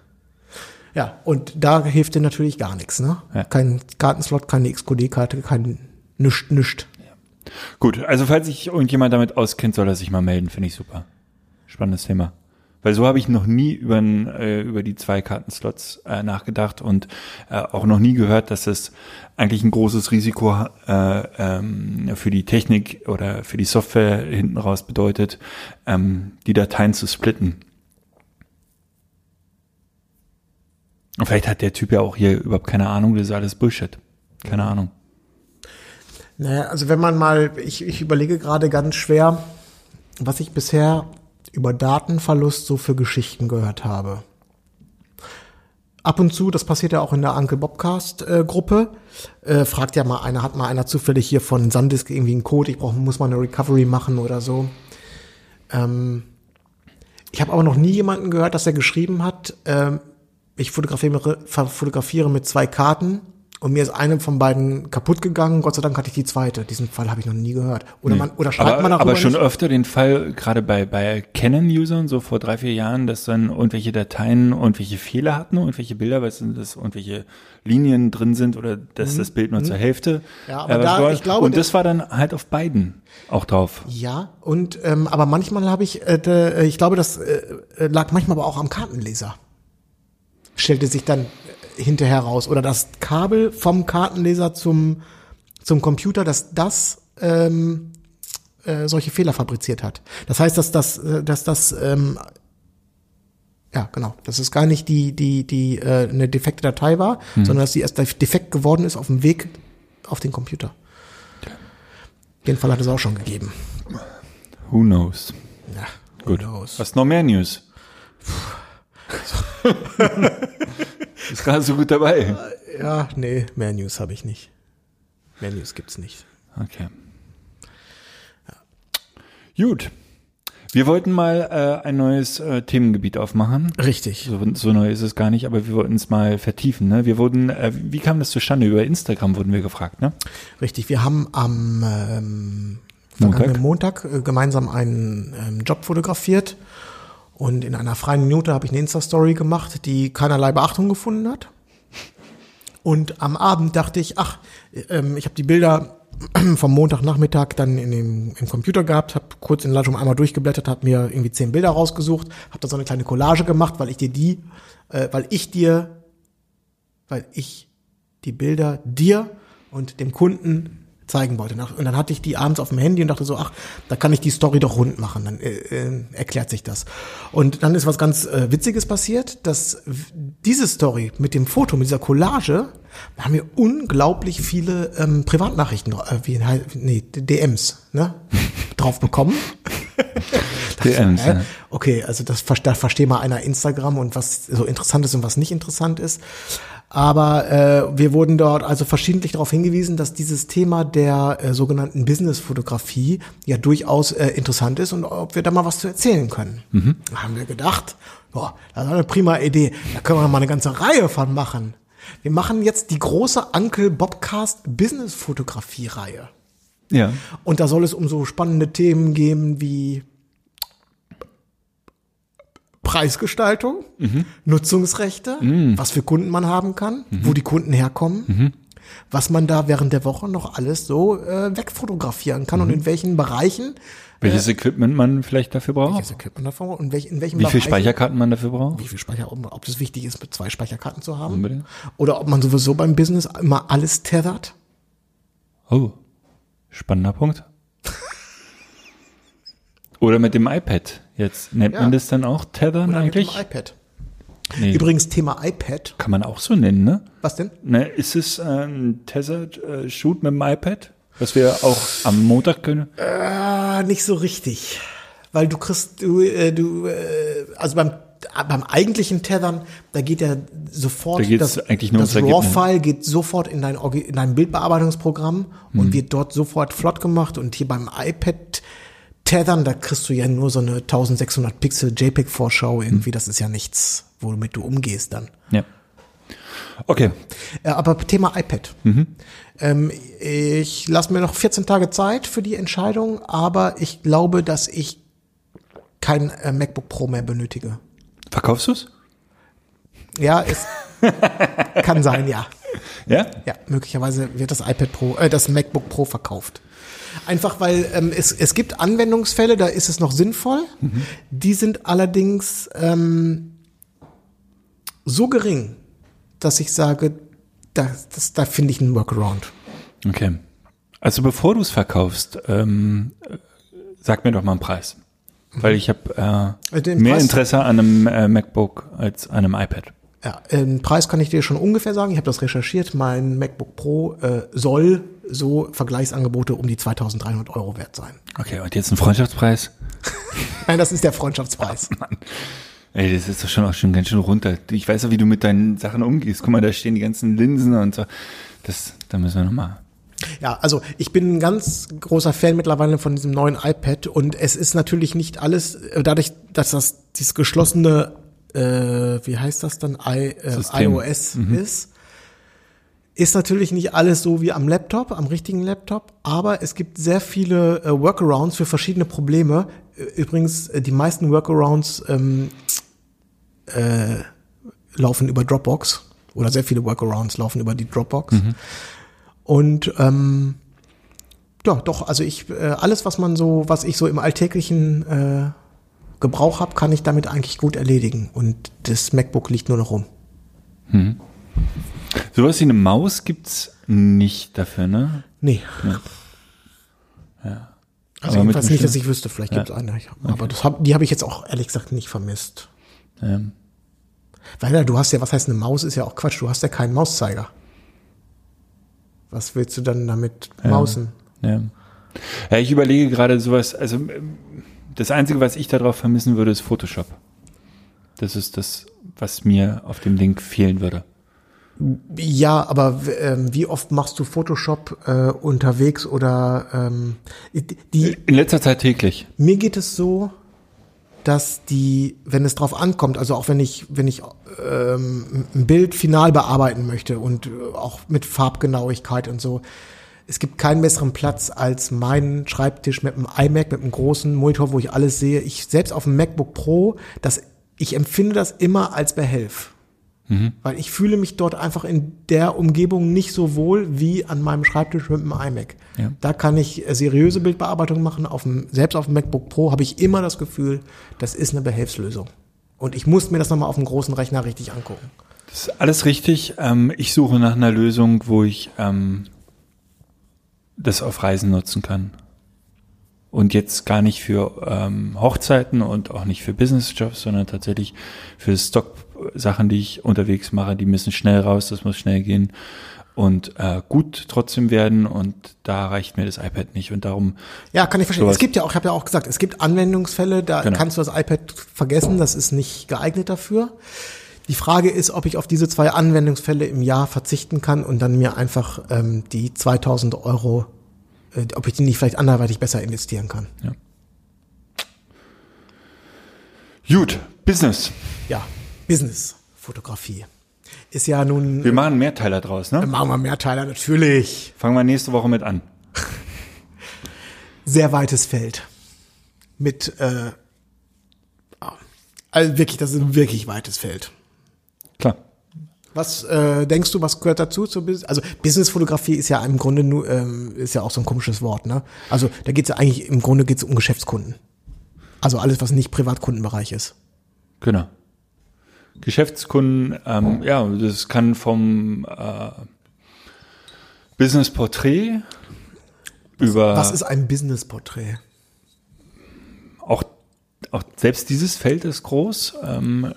Ja, und da hilft dir natürlich gar nichts, ne? Ja. Kein Kartenslot, keine XQD-Karte, kein nischt, nischt. Gut, also falls sich irgendjemand damit auskennt, soll er sich mal melden, finde ich super. Spannendes Thema. Weil so habe ich noch nie über, äh, über die zwei Kartenslots äh, nachgedacht und äh, auch noch nie gehört, dass das eigentlich ein großes Risiko äh, ähm, für die Technik oder für die Software hinten raus bedeutet, ähm, die Dateien zu splitten. Und vielleicht hat der Typ ja auch hier überhaupt keine Ahnung, das ist alles Bullshit. Keine Ahnung. Naja, also wenn man mal, ich, ich überlege gerade ganz schwer, was ich bisher über Datenverlust so für Geschichten gehört habe. Ab und zu, das passiert ja auch in der Uncle Bobcast äh, äh, fragt ja mal einer, hat mal einer zufällig hier von Sandisk irgendwie einen Code, ich brauche, muss mal eine Recovery machen oder so. Ähm, ich habe aber noch nie jemanden gehört, dass er geschrieben hat, ähm, ich fotografiere, fotografiere mit zwei Karten und mir ist eine von beiden kaputt gegangen. Gott sei Dank hatte ich die zweite. Diesen Fall habe ich noch nie gehört. Oder man oder schreibt aber, man darüber aber schon nicht? öfter den Fall, gerade bei, bei Canon-Usern, so vor drei, vier Jahren, dass dann irgendwelche Dateien irgendwelche Fehler hatten, irgendwelche Bilder, weil es sind, dass irgendwelche Linien drin sind oder dass das Bild nur zur Hälfte. Mhm. Ja, aber äh, da- ich glaube, Und das war dann halt auf beiden auch drauf. Ja, und ähm, aber manchmal habe ich, äh, d- ich glaube, das äh, äh, lag manchmal aber auch am Kartenleser. Stellte sich dann hinterher raus. Oder das Kabel vom Kartenleser zum, zum Computer, dass das ähm, äh, solche Fehler fabriziert hat. Das heißt, dass das, äh, dass das ähm, ja, genau. Dass es gar nicht die, die, die äh, eine defekte Datei war, sondern dass sie erst defekt geworden ist auf dem Weg auf den Computer. Den Fall hat es auch schon gegeben. Who knows? Ja, Gut. who knows? Was noch mehr News? Ist gerade so gut dabei. Ja, nee, mehr News habe ich nicht. Mehr News gibt's nicht. Okay. Gut. Wir wollten mal äh, ein neues äh, Themengebiet aufmachen. Richtig. So, so neu ist es gar nicht, aber wir wollten es mal vertiefen. Ne? Wir wurden, äh, wie kam das zustande? Über Instagram wurden wir gefragt, ne? Richtig. Wir haben am ähm, vergangenen Montag, äh, gemeinsam einen ähm, Job fotografiert und in einer freien Minute habe ich eine Insta-Story gemacht, die keinerlei Beachtung gefunden hat. Und am Abend dachte ich, ach, ähm, ich habe die Bilder [clears throat] vom Montagnachmittag dann in dem, im Computer gehabt, habe kurz in Lightroom einmal durchgeblättert, habe mir irgendwie zehn Bilder rausgesucht, habe da so eine kleine Collage gemacht, weil ich dir die, äh, weil ich dir, weil ich die Bilder dir und dem Kunden zeigen wollte. Und dann hatte ich die abends auf dem Handy und dachte so, ach, da kann ich die Story doch rund machen, dann äh, äh, erklärt sich das. Und dann ist was ganz äh, Witziges passiert, dass diese Story mit dem Foto, mit dieser Collage, da haben wir unglaublich viele ähm, Privatnachrichten, äh, wie, nee, DMs, ne, [laughs] drauf bekommen. [laughs] DMs, ja. Okay, also das da versteht mal einer Instagram und was so interessant ist und was nicht interessant ist. Aber äh, wir wurden dort also verschiedentlich darauf hingewiesen, dass dieses Thema der äh, sogenannten Business-Fotografie ja durchaus äh, interessant ist und ob wir da mal was zu erzählen können. Da haben wir gedacht, boah, das ist eine prima Idee. Da können wir mal eine ganze Reihe von machen. Wir machen jetzt die große Uncle Bobcast Business-Fotografie-Reihe. Ja. Und da soll es um so spannende Themen gehen wie Preisgestaltung, Nutzungsrechte, was für Kunden man haben kann, wo die Kunden herkommen, was man da während der Woche noch alles so äh, wegfotografieren kann und in welchen Bereichen Welches Equipment man vielleicht dafür braucht? welches Equipment davon und welch, in welchem Wie viel Bereich- Speicherkarten man dafür braucht? wie viel Speicher, ob, ob es wichtig ist, mit zwei Speicherkarten zu haben. Unbedingt. Oder ob man sowieso beim Business immer alles tethert. Oh, spannender Punkt. [laughs] Oder mit dem iPad jetzt. Nennt Ja. man das dann auch Tethern Oder mit dem eigentlich? iPad. Nee. Übrigens Thema iPad. Kann man auch so nennen, ne? Was denn? ne ist es ein Tethered äh, Shoot mit dem iPad? Was wir auch am Montag können? Ah, nicht so richtig. Weil du kriegst, du, äh, du, äh, also beim, äh, beim eigentlichen Tethern, da geht ja sofort Da das, eigentlich nur das. RAW-File geht sofort in dein, in dein Bildbearbeitungsprogramm Mhm. und wird dort sofort flott gemacht und hier beim iPad Tethern, da kriegst du ja nur so eine 1600 Pixel JPEG-Vorschau irgendwie, Mhm. das ist ja nichts, womit du umgehst dann. Ja. Okay. Äh, aber Thema iPad. Mhm. Ähm, ich lasse mir noch 14 Tage Zeit für die Entscheidung, aber ich glaube, dass ich kein äh, MacBook Pro mehr benötige. Verkaufst du's? Ja, es [laughs] kann sein, ja. Ja? Ja, möglicherweise wird das iPad Pro, äh, das MacBook Pro verkauft. Einfach weil ähm, es, es gibt Anwendungsfälle, da ist es noch sinnvoll. Die sind allerdings ähm, so gering, dass ich sage, da, das, da finde ich einen Workaround. Okay. Also bevor du es verkaufst, ähm, äh, sag mir doch mal einen Preis. Weil ich habe Äh, den mehr Preis- Interesse an einem äh, MacBook als an einem iPad. Ja, den Preis kann ich dir schon ungefähr sagen. Ich habe das recherchiert. Mein MacBook Pro äh, soll so Vergleichsangebote um die 2300 Euro wert sein. Okay, und jetzt ein Freundschaftspreis? [laughs] Nein, das ist der Freundschaftspreis. Ey, das ist doch schon auch schon ganz schön runter. Ich weiß ja, wie du mit deinen Sachen umgehst. Guck mal, da stehen die ganzen Linsen und so. Das, da müssen wir nochmal. Ja, also ich bin ein ganz großer Fan mittlerweile von diesem neuen iPad und es ist natürlich nicht alles, äh, dadurch, dass das dieses geschlossene, äh, wie heißt das dann, I, äh, iOS ist, ist natürlich nicht alles so wie am Laptop, am richtigen Laptop, aber es gibt sehr viele äh, Workarounds für verschiedene Probleme. Übrigens, äh, die meisten Workarounds ähm, äh, laufen über Dropbox oder sehr viele Workarounds laufen über die Dropbox. Und ähm, ja, doch, also ich äh, alles, was man so, was ich so im alltäglichen äh, Gebrauch habe, kann ich damit eigentlich gut erledigen. Und das MacBook liegt nur noch rum. Sowas wie eine Maus gibt's nicht dafür, ne? Nee. Ja. Also Aber jedenfalls dem nicht, dass ich wüsste, vielleicht Ja. gibt's eine. Ich- Aber das hab, die habe ich jetzt auch ehrlich gesagt nicht vermisst. Ähm, Weil ja, du hast ja, was heißt eine Maus, ist ja auch Quatsch, du hast ja keinen Mauszeiger. Was willst du dann damit mausen? ja. ja, ich überlege gerade sowas, also ähm, das Einzige, was ich darauf vermissen würde, ist Photoshop. Das ist das, was mir auf dem Ding fehlen würde. Ja, aber ähm, wie oft machst du Photoshop äh, unterwegs oder ähm, die, In letzter Zeit täglich. Mir geht es so, dass die, wenn es drauf ankommt, also auch wenn ich, wenn ich ähm, ein Bild final bearbeiten möchte und äh, auch mit Farbgenauigkeit und so, es gibt keinen besseren Platz als meinen Schreibtisch mit einem iMac, mit einem großen Monitor, wo ich alles sehe. Ich selbst auf dem MacBook Pro, das, ich empfinde das immer als Behelf. Weil ich fühle mich dort einfach in der Umgebung nicht so wohl wie an meinem Schreibtisch mit dem iMac. Ja. Da kann ich äh, seriöse Bildbearbeitung machen. Auf dem, selbst auf dem MacBook Pro habe ich immer das Gefühl, das ist eine Behelfslösung. Und ich muss mir das nochmal auf dem großen Rechner richtig angucken. Das ist alles richtig. Ähm, ich suche nach einer Lösung, wo ich ähm, das auf Reisen nutzen kann. Und jetzt gar nicht für ähm, Hochzeiten und auch nicht für Businessjobs, sondern tatsächlich für Stock-Sachen, die ich unterwegs mache. Die müssen schnell raus, das muss schnell gehen und äh, gut trotzdem werden. Und da reicht mir das iPad nicht. Und darum, Ja, kann ich verstehen. Es gibt ja auch, ich habe ja auch gesagt, es gibt Anwendungsfälle, da Genau. kannst du das iPad vergessen, das ist nicht geeignet dafür. Die Frage ist, ob ich auf diese zwei Anwendungsfälle im Jahr verzichten kann und dann mir einfach ähm, die 2000 Euro, äh, ob ich die nicht vielleicht anderweitig besser investieren kann. gut, Business. Ja, Business-Fotografie. Ist ja nun, Wir machen mehr Teiler draus, ne? machen wir Mehrteiler natürlich. Fangen wir nächste Woche mit an. [laughs] Sehr weites Feld. Mit, äh, also wirklich, das ist ein wirklich weites Feld. Klar. Was äh, denkst du, was gehört dazu? Zu, Bus- also Businessfotografie ist ja im Grunde nur, ähm, ist ja auch so ein komisches Wort, ne? Also da geht's ja eigentlich, im Grunde geht's um Geschäftskunden. Also alles, was nicht Privatkundenbereich ist. Genau. Geschäftskunden, ähm, ja, das kann vom äh, Business Porträt über Was ist ein Businessporträt? Auch, selbst dieses Feld ist groß. Ähm,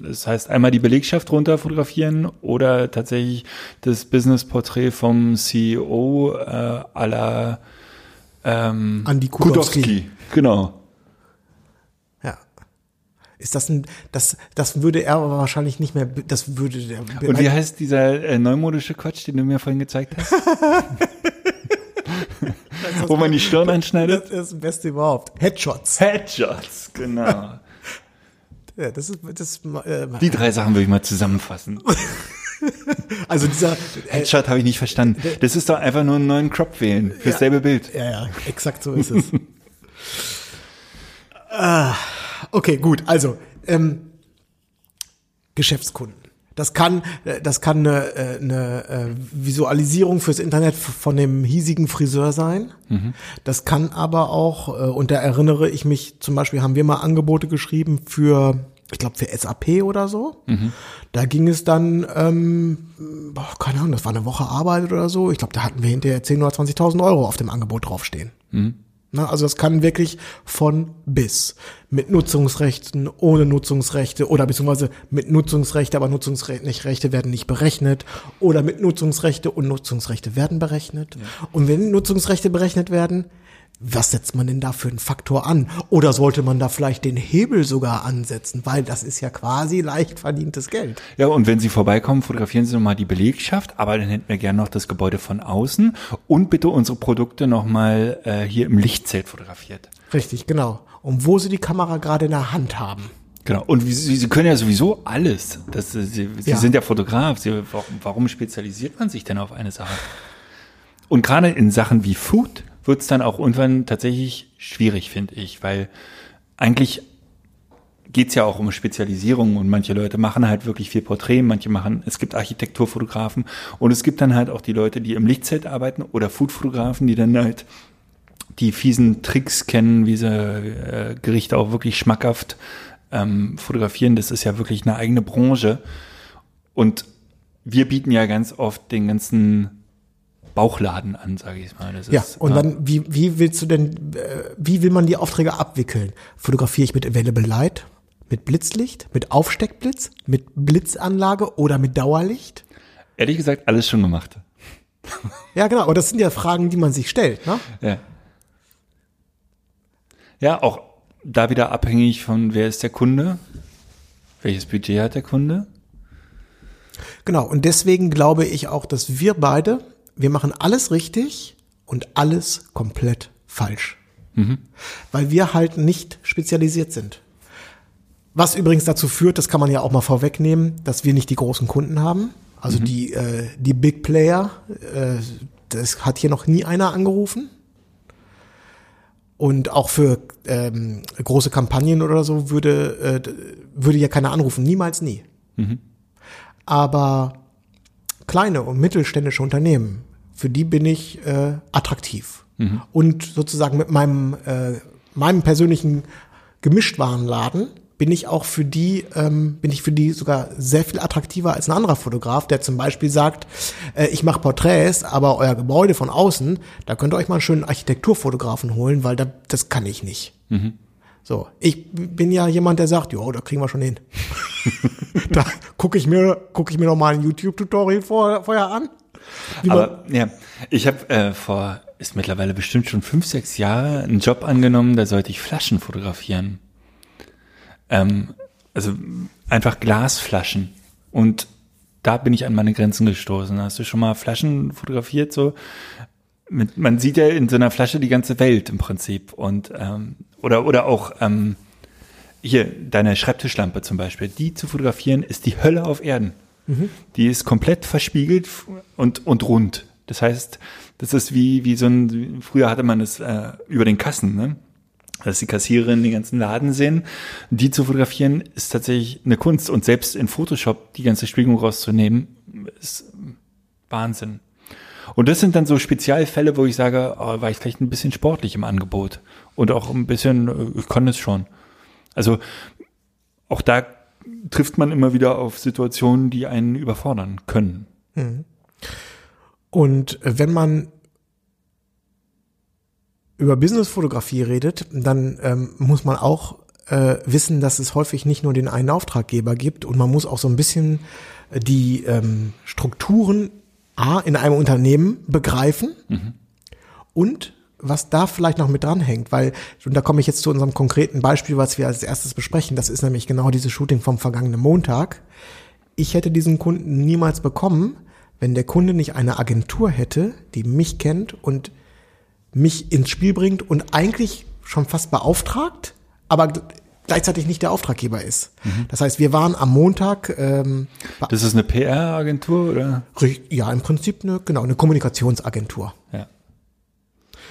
das heißt, einmal die Belegschaft runter fotografieren oder tatsächlich das Business-Porträt vom CEO äh, aller ähm, Andi Kudowski. Genau. Ja. Ist das ein, das, das würde er aber wahrscheinlich nicht mehr, das würde der. Und wie heißt dieser äh, neumodische Quatsch, den du mir vorhin gezeigt hast? [laughs] Wo man die Stirn anschneidet? das ist das Beste überhaupt. Headshots. Headshots, genau. [laughs] Ja, das ist, das, äh, Die drei Sachen würde ich mal zusammenfassen. [laughs] also dieser, äh, Headshot habe ich nicht verstanden. Das ist doch einfach nur einen neuen Crop wählen fürs selbe Bild. Ja, ja, exakt so ist es. [laughs] ah, okay, gut. Also ähm, Geschäftskunden. Das kann, äh, das kann eine, äh, eine äh, Visualisierung fürs Internet von dem hiesigen Friseur sein. Das kann aber auch, und da erinnere ich mich, zum Beispiel haben wir mal Angebote geschrieben für, ich glaube für SAP oder so. Da ging es dann, ähm, boah, keine Ahnung, das war eine Woche Arbeit oder so. Ich glaube, da hatten wir hinterher 10.000 oder 20.000 Euro auf dem Angebot draufstehen. Ne, also das kann wirklich von bis. Mit Nutzungsrechten, ohne Nutzungsrechte oder beziehungsweise mit Nutzungsrechte, aber Nutzungsrechte werden nicht berechnet. Oder mit Nutzungsrechte und Nutzungsrechte werden berechnet. Und wenn Nutzungsrechte berechnet werden, was setzt man denn da für einen Faktor an? Oder sollte man da vielleicht den Hebel sogar ansetzen? Weil das ist ja quasi leicht verdientes Geld. Ja, und wenn Sie vorbeikommen, fotografieren Sie nochmal die Belegschaft, aber dann hätten wir gerne noch das Gebäude von außen und bitte unsere Produkte nochmal äh, hier im Lichtzelt fotografiert. Richtig, genau. Und wo Sie die Kamera gerade in der Hand haben. Genau. Und Sie, Sie können ja sowieso alles. Das, äh, Sie, Sie Ja. sind ja Fotograf. Sie, warum, warum spezialisiert man sich denn auf eine Sache? Und gerade in Sachen wie Food wird es dann auch irgendwann tatsächlich schwierig, finde ich, weil eigentlich geht's ja auch um Spezialisierung und manche Leute machen halt wirklich viel Porträt, manche machen, es gibt Architekturfotografen und es gibt dann halt auch die Leute, die im Lichtzelt arbeiten oder Foodfotografen, die dann halt die fiesen Tricks kennen, wie sie äh, Gerichte auch wirklich schmackhaft ähm, fotografieren. Das ist ja wirklich eine eigene Branche. Und wir bieten ja ganz oft den ganzen Bauchladen an, sage ich mal. Das Ja, ist, und äh, dann, wie, wie willst du denn, äh, wie will man die Aufträge abwickeln? Fotografiere ich mit Available Light, mit Blitzlicht, mit Aufsteckblitz, mit Blitzanlage oder mit Dauerlicht? Ehrlich gesagt, alles schon gemacht. [laughs] Ja, genau, aber das sind ja Fragen, die man sich stellt, ne? Ja. Ja, auch da wieder abhängig von, wer ist der Kunde, welches Budget hat der Kunde. Genau, und deswegen glaube ich auch, dass wir beide, wir machen alles richtig und alles komplett falsch. Weil wir halt nicht spezialisiert sind. Was übrigens dazu führt, das kann man ja auch mal vorwegnehmen, dass wir nicht die großen Kunden haben. Also die, äh, die Big Player, äh, das hat hier noch nie einer angerufen. Und auch für ähm, große Kampagnen oder so würde, äh, würde ja keiner anrufen. Niemals nie. Aber kleine und mittelständische Unternehmen, für die bin ich äh, attraktiv. Und sozusagen mit meinem, äh, meinem persönlichen Gemischtwarenladen bin ich auch für die, ähm, bin ich für die sogar sehr viel attraktiver als ein anderer Fotograf, der zum Beispiel sagt, äh, ich mache Porträts, aber euer Gebäude von außen, da könnt ihr euch mal einen schönen Architekturfotografen holen, weil da, das kann ich nicht. So, ich bin ja jemand, der sagt, jo, da kriegen wir schon hin. [laughs] da gucke ich mir, gucke ich mir noch mal ein YouTube-Tutorial vor, vorher an. Aber ja, ich habe äh, vor, ist mittlerweile bestimmt schon fünf, sechs Jahre einen Job angenommen, da sollte ich Flaschen fotografieren. Ähm, also einfach Glasflaschen. Und da bin ich an meine Grenzen gestoßen. Hast du schon mal Flaschen fotografiert? So, mit, man sieht ja in so einer Flasche die ganze Welt im Prinzip. Und ähm, oder oder auch ähm, hier deine Schreibtischlampe zum Beispiel. Die zu fotografieren ist die Hölle auf Erden. Die ist komplett verspiegelt und und rund. Das heißt, das ist wie wie so ein früher hatte man es äh, über den Kassen. Ne? dass die Kassiererinnen den ganzen Laden sehen. Die zu fotografieren ist tatsächlich eine Kunst und selbst in Photoshop die ganze Spiegelung rauszunehmen, ist Wahnsinn. Und das sind dann so Spezialfälle, wo ich sage, oh, war ich vielleicht ein bisschen sportlich im Angebot und auch ein bisschen, äh, ich kann es schon. Also auch da trifft man immer wieder auf Situationen, die einen überfordern können. Und wenn man über Businessfotografie redet, dann ähm, muss man auch äh, wissen, dass es häufig nicht nur den einen Auftraggeber gibt und man muss auch so ein bisschen die ähm, Strukturen A in einem Unternehmen begreifen und was da vielleicht noch mit dranhängt, weil, und da komme ich jetzt zu unserem konkreten Beispiel, was wir als erstes besprechen, das ist nämlich genau dieses Shooting vom vergangenen Montag. Ich hätte diesen Kunden niemals bekommen, wenn der Kunde nicht eine Agentur hätte, die mich kennt und mich ins Spiel bringt und eigentlich schon fast beauftragt, aber gleichzeitig nicht der Auftraggeber ist. Das heißt, wir waren am Montag, ähm, Das ist eine PR-Agentur oder? ja im Prinzip eine, genau, eine Kommunikationsagentur. Ja.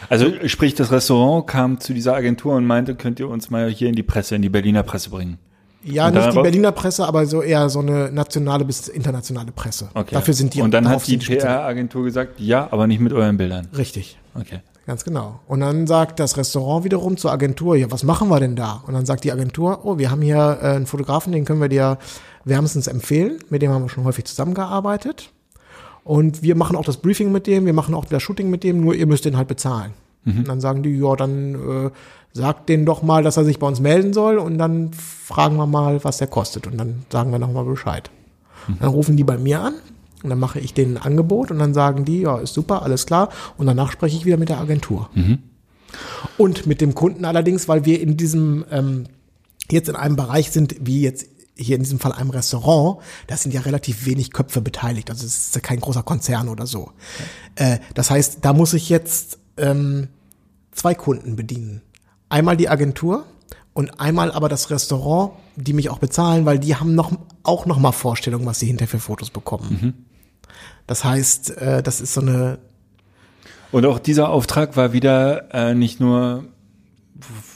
Also sprich, das Restaurant kam zu dieser Agentur und meinte, könnt ihr uns mal hier in die Presse, in die Berliner Presse bringen? Ja, Und nicht die Berliner Presse, aber so eher so eine nationale bis internationale Presse. Okay. Dafür sind die Und dann hat die PR-Agentur gesagt, ja, aber nicht mit euren Bildern. Richtig. Okay. Ganz genau. Und dann sagt das Restaurant wiederum zur Agentur, ja, was machen wir denn da? Und dann sagt die Agentur, oh, wir haben hier äh, einen Fotografen, den können wir dir wärmstens empfehlen. Mit dem haben wir schon häufig zusammengearbeitet. Und wir machen auch das Briefing mit dem, wir machen auch das Shooting mit dem, nur ihr müsst den halt bezahlen. Und dann sagen die, ja, dann äh, sagt denen doch mal, dass er sich bei uns melden soll und dann fragen wir mal, was der kostet. Und dann sagen wir nochmal Bescheid. Dann rufen die bei mir an und dann mache ich denen ein Angebot und dann sagen die, ja, ist super, alles klar. Und danach spreche ich wieder mit der Agentur. Und mit dem Kunden allerdings, weil wir in diesem, ähm, jetzt in einem Bereich sind, wie jetzt hier in diesem Fall einem Restaurant, da sind ja relativ wenig Köpfe beteiligt. Also es ist ja kein großer Konzern oder so. Äh, das heißt, da muss ich jetzt ähm, zwei Kunden bedienen. Einmal die Agentur und einmal aber das Restaurant, die mich auch bezahlen, weil die haben noch auch noch mal Vorstellungen, was sie hinterher für Fotos bekommen. Das heißt, äh, das ist so eine Und auch dieser Auftrag war wieder äh, nicht nur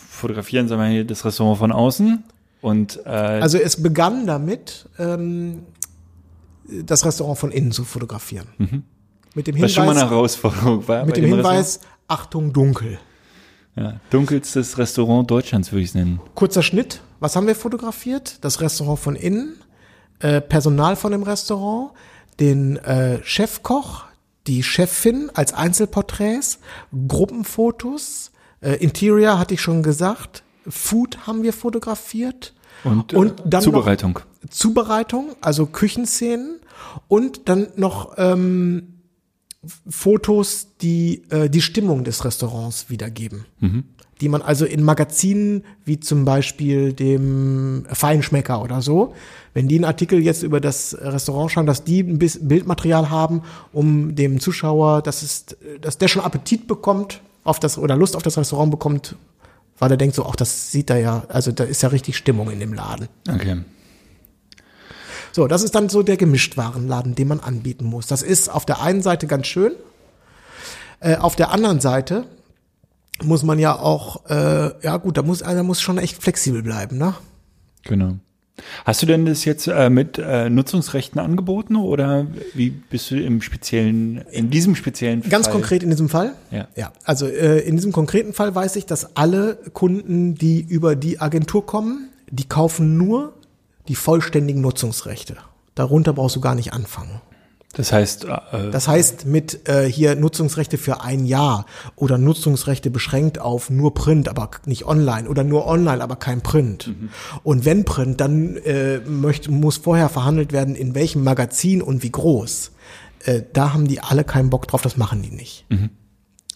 fotografieren, sondern hier das Restaurant von außen und äh, Also es begann damit, ähm, das Restaurant von innen zu fotografieren. Mit dem was schon mal eine Hinweis, Herausforderung war. mit dem dem Hinweis, Achtung, dunkel. Ja, dunkelstes Restaurant Deutschlands würde ich es nennen. Kurzer Schnitt, was haben wir fotografiert? Das Restaurant von innen, äh, Personal von dem Restaurant, den äh, Chefkoch, die Chefin als Einzelporträts, Gruppenfotos, äh, Interior hatte ich schon gesagt, Food haben wir fotografiert Und, äh, Und dann Zubereitung. Zubereitung, also Küchenszenen und dann noch ähm, Fotos, die äh, die Stimmung des Restaurants wiedergeben. Die man also in Magazinen wie zum Beispiel dem Feinschmecker oder so, wenn die einen Artikel jetzt über das Restaurant schreiben, dass die ein bisschen Bildmaterial haben, um dem Zuschauer, dass es, dass der schon Appetit bekommt auf das oder Lust auf das Restaurant bekommt, weil er denkt so, ach, das sieht er ja, also da ist ja richtig Stimmung in dem Laden. Okay. So, das ist dann so der Gemischtwarenladen, den man anbieten muss. Das ist auf der einen Seite ganz schön. Äh, auf der anderen Seite muss man ja auch, äh, ja gut, da muss einer muss schon echt flexibel bleiben, ne? Genau. Hast du denn das jetzt äh, mit äh, Nutzungsrechten angeboten oder wie bist du im speziellen, in diesem speziellen Ganz Fall? konkret in diesem Fall? Ja. Ja, also äh, in diesem konkreten Fall weiß ich, dass alle Kunden, die über die Agentur kommen, die kaufen nur die vollständigen Nutzungsrechte. Darunter brauchst du gar nicht anfangen. Das heißt, äh, Das heißt, mit äh, hier Nutzungsrechte für ein Jahr oder Nutzungsrechte beschränkt auf nur Print, aber nicht online oder nur online, aber kein Print. Und wenn Print, dann äh, möchte, muss vorher verhandelt werden, in welchem Magazin und wie groß. Äh, da haben die alle keinen Bock drauf, das machen die nicht.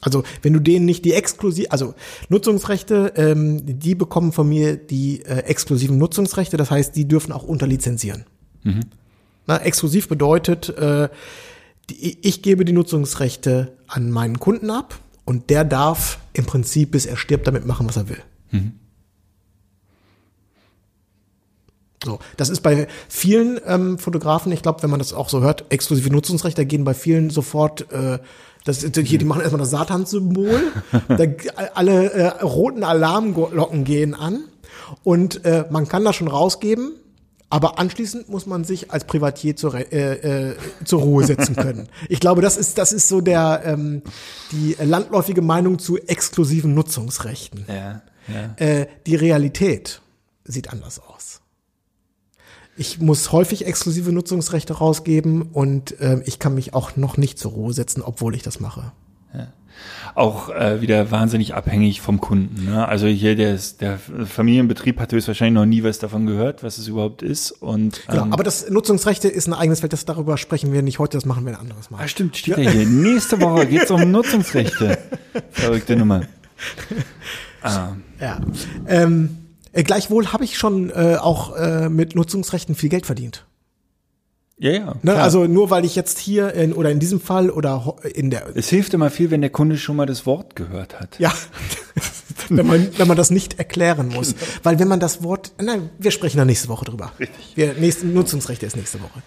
Also wenn du denen nicht die exklusiv, also Nutzungsrechte, ähm, die bekommen von mir die äh, exklusiven Nutzungsrechte, das heißt, die dürfen auch unterlizenzieren. Na, exklusiv bedeutet, äh, die, ich gebe die Nutzungsrechte an meinen Kunden ab und der darf im Prinzip, bis er stirbt, damit machen, was er will. So, das ist bei vielen ähm, Fotografen, ich glaube, wenn man das auch so hört, exklusive Nutzungsrechte gehen bei vielen sofort äh, Das, hier, die machen erstmal das Satan-Symbol, [laughs] da, alle äh, roten Alarmglocken gehen an und äh, man kann das schon rausgeben, aber anschließend muss man sich als Privatier zur, äh, äh, zur Ruhe setzen können. [laughs] Ich glaube, das ist, das ist so der ähm, die landläufige Meinung zu exklusiven Nutzungsrechten. Ja, ja. Äh, die Realität sieht anders aus. Ich muss häufig exklusive Nutzungsrechte rausgeben und äh, ich kann mich auch noch nicht zur Ruhe setzen, obwohl ich das mache. Auch äh, wieder wahnsinnig abhängig vom Kunden. Ne? Also hier der, der Familienbetrieb hat höchstwahrscheinlich noch nie was davon gehört, was es überhaupt ist. Und Genau, ähm, aber das Nutzungsrechte ist ein eigenes Feld, das darüber sprechen wir nicht heute, das machen wir ein anderes Mal. ah, stimmt, steht ja hier. Nächste Woche geht's um Nutzungsrechte. [laughs] Verrückte Nummer. Ah, Ja. Ähm, äh, gleichwohl habe ich schon äh, auch äh, mit Nutzungsrechten viel Geld verdient. Ja, ja. Ne? Also nur weil ich jetzt hier in, oder in diesem Fall oder ho- in der es hilft immer viel, wenn der Kunde schon mal das Wort gehört hat. Ja, [laughs] wenn man, wenn man das nicht erklären muss. Weil wenn man das Wort, nein, wir sprechen da nächste Woche drüber. Richtig. Wir, nächste, Nutzungsrechte ist nächste Woche.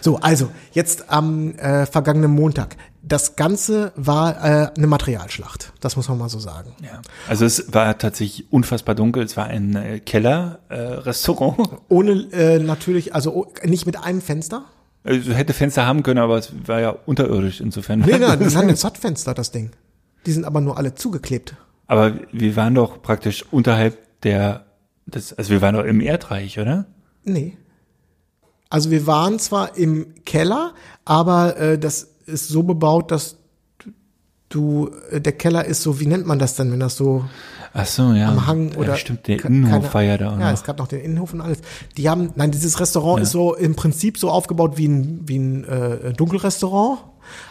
So, also, jetzt am äh, vergangenen Montag. Das Ganze war äh, eine Materialschlacht. Das muss man mal so sagen. Ja. Also es war tatsächlich unfassbar dunkel. Es war ein äh, Keller-Restaurant. Ohne äh, natürlich, also oh, nicht mit einem Fenster. Also hätte Fenster haben können, aber es war ja unterirdisch insofern. Nee, nein, das [laughs] hat ein Zottfenster, das Ding. Die sind aber nur alle zugeklebt. Aber wir waren doch praktisch unterhalb der, des, also wir waren doch im Erdreich, oder? Nee. Also wir waren zwar im Keller, aber äh, das ist so bebaut, dass du, äh, der Keller ist so, wie nennt man das denn, wenn das so Ach so, ja. am Hang oder ja, stimmt, der Innenhof war ja da auch Ja, noch. es gab noch den Innenhof und alles. Die haben, nein, dieses Restaurant ist so im Prinzip so aufgebaut wie ein wie ein äh, Dunkelrestaurant.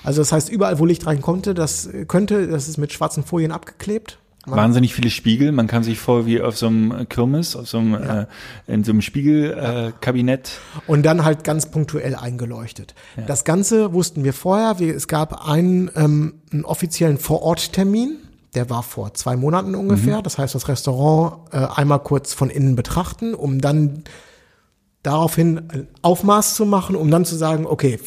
Also das heißt, überall, wo Licht rein konnte, das äh, könnte, das ist mit schwarzen Folien abgeklebt. Man, Wahnsinnig viele Spiegel. Man kann sich vor wie auf so einem Kirmes, auf so einem, äh, in so einem Spiegelkabinett. Äh, und dann halt ganz punktuell eingeleuchtet. Das Ganze wussten wir vorher. Wir, es gab einen, ähm, einen offiziellen Vororttermin. Der war vor zwei Monaten ungefähr. Das heißt, das Restaurant äh, einmal kurz von innen betrachten, um dann daraufhin ein Aufmaß zu machen, um dann zu sagen, okay,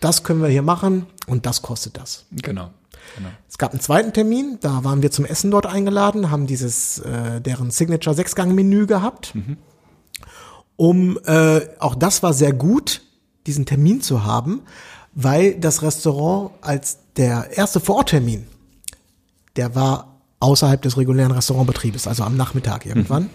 das können wir hier machen und das kostet das. Genau. genau. Es gab einen zweiten Termin, da waren wir zum Essen dort eingeladen, haben dieses äh, deren Signature Sechsgang-Menü gehabt. Um äh, auch das war sehr gut, diesen Termin zu haben, weil das Restaurant als der erste Vororttermin, der war außerhalb des regulären Restaurantbetriebes, also am Nachmittag irgendwann.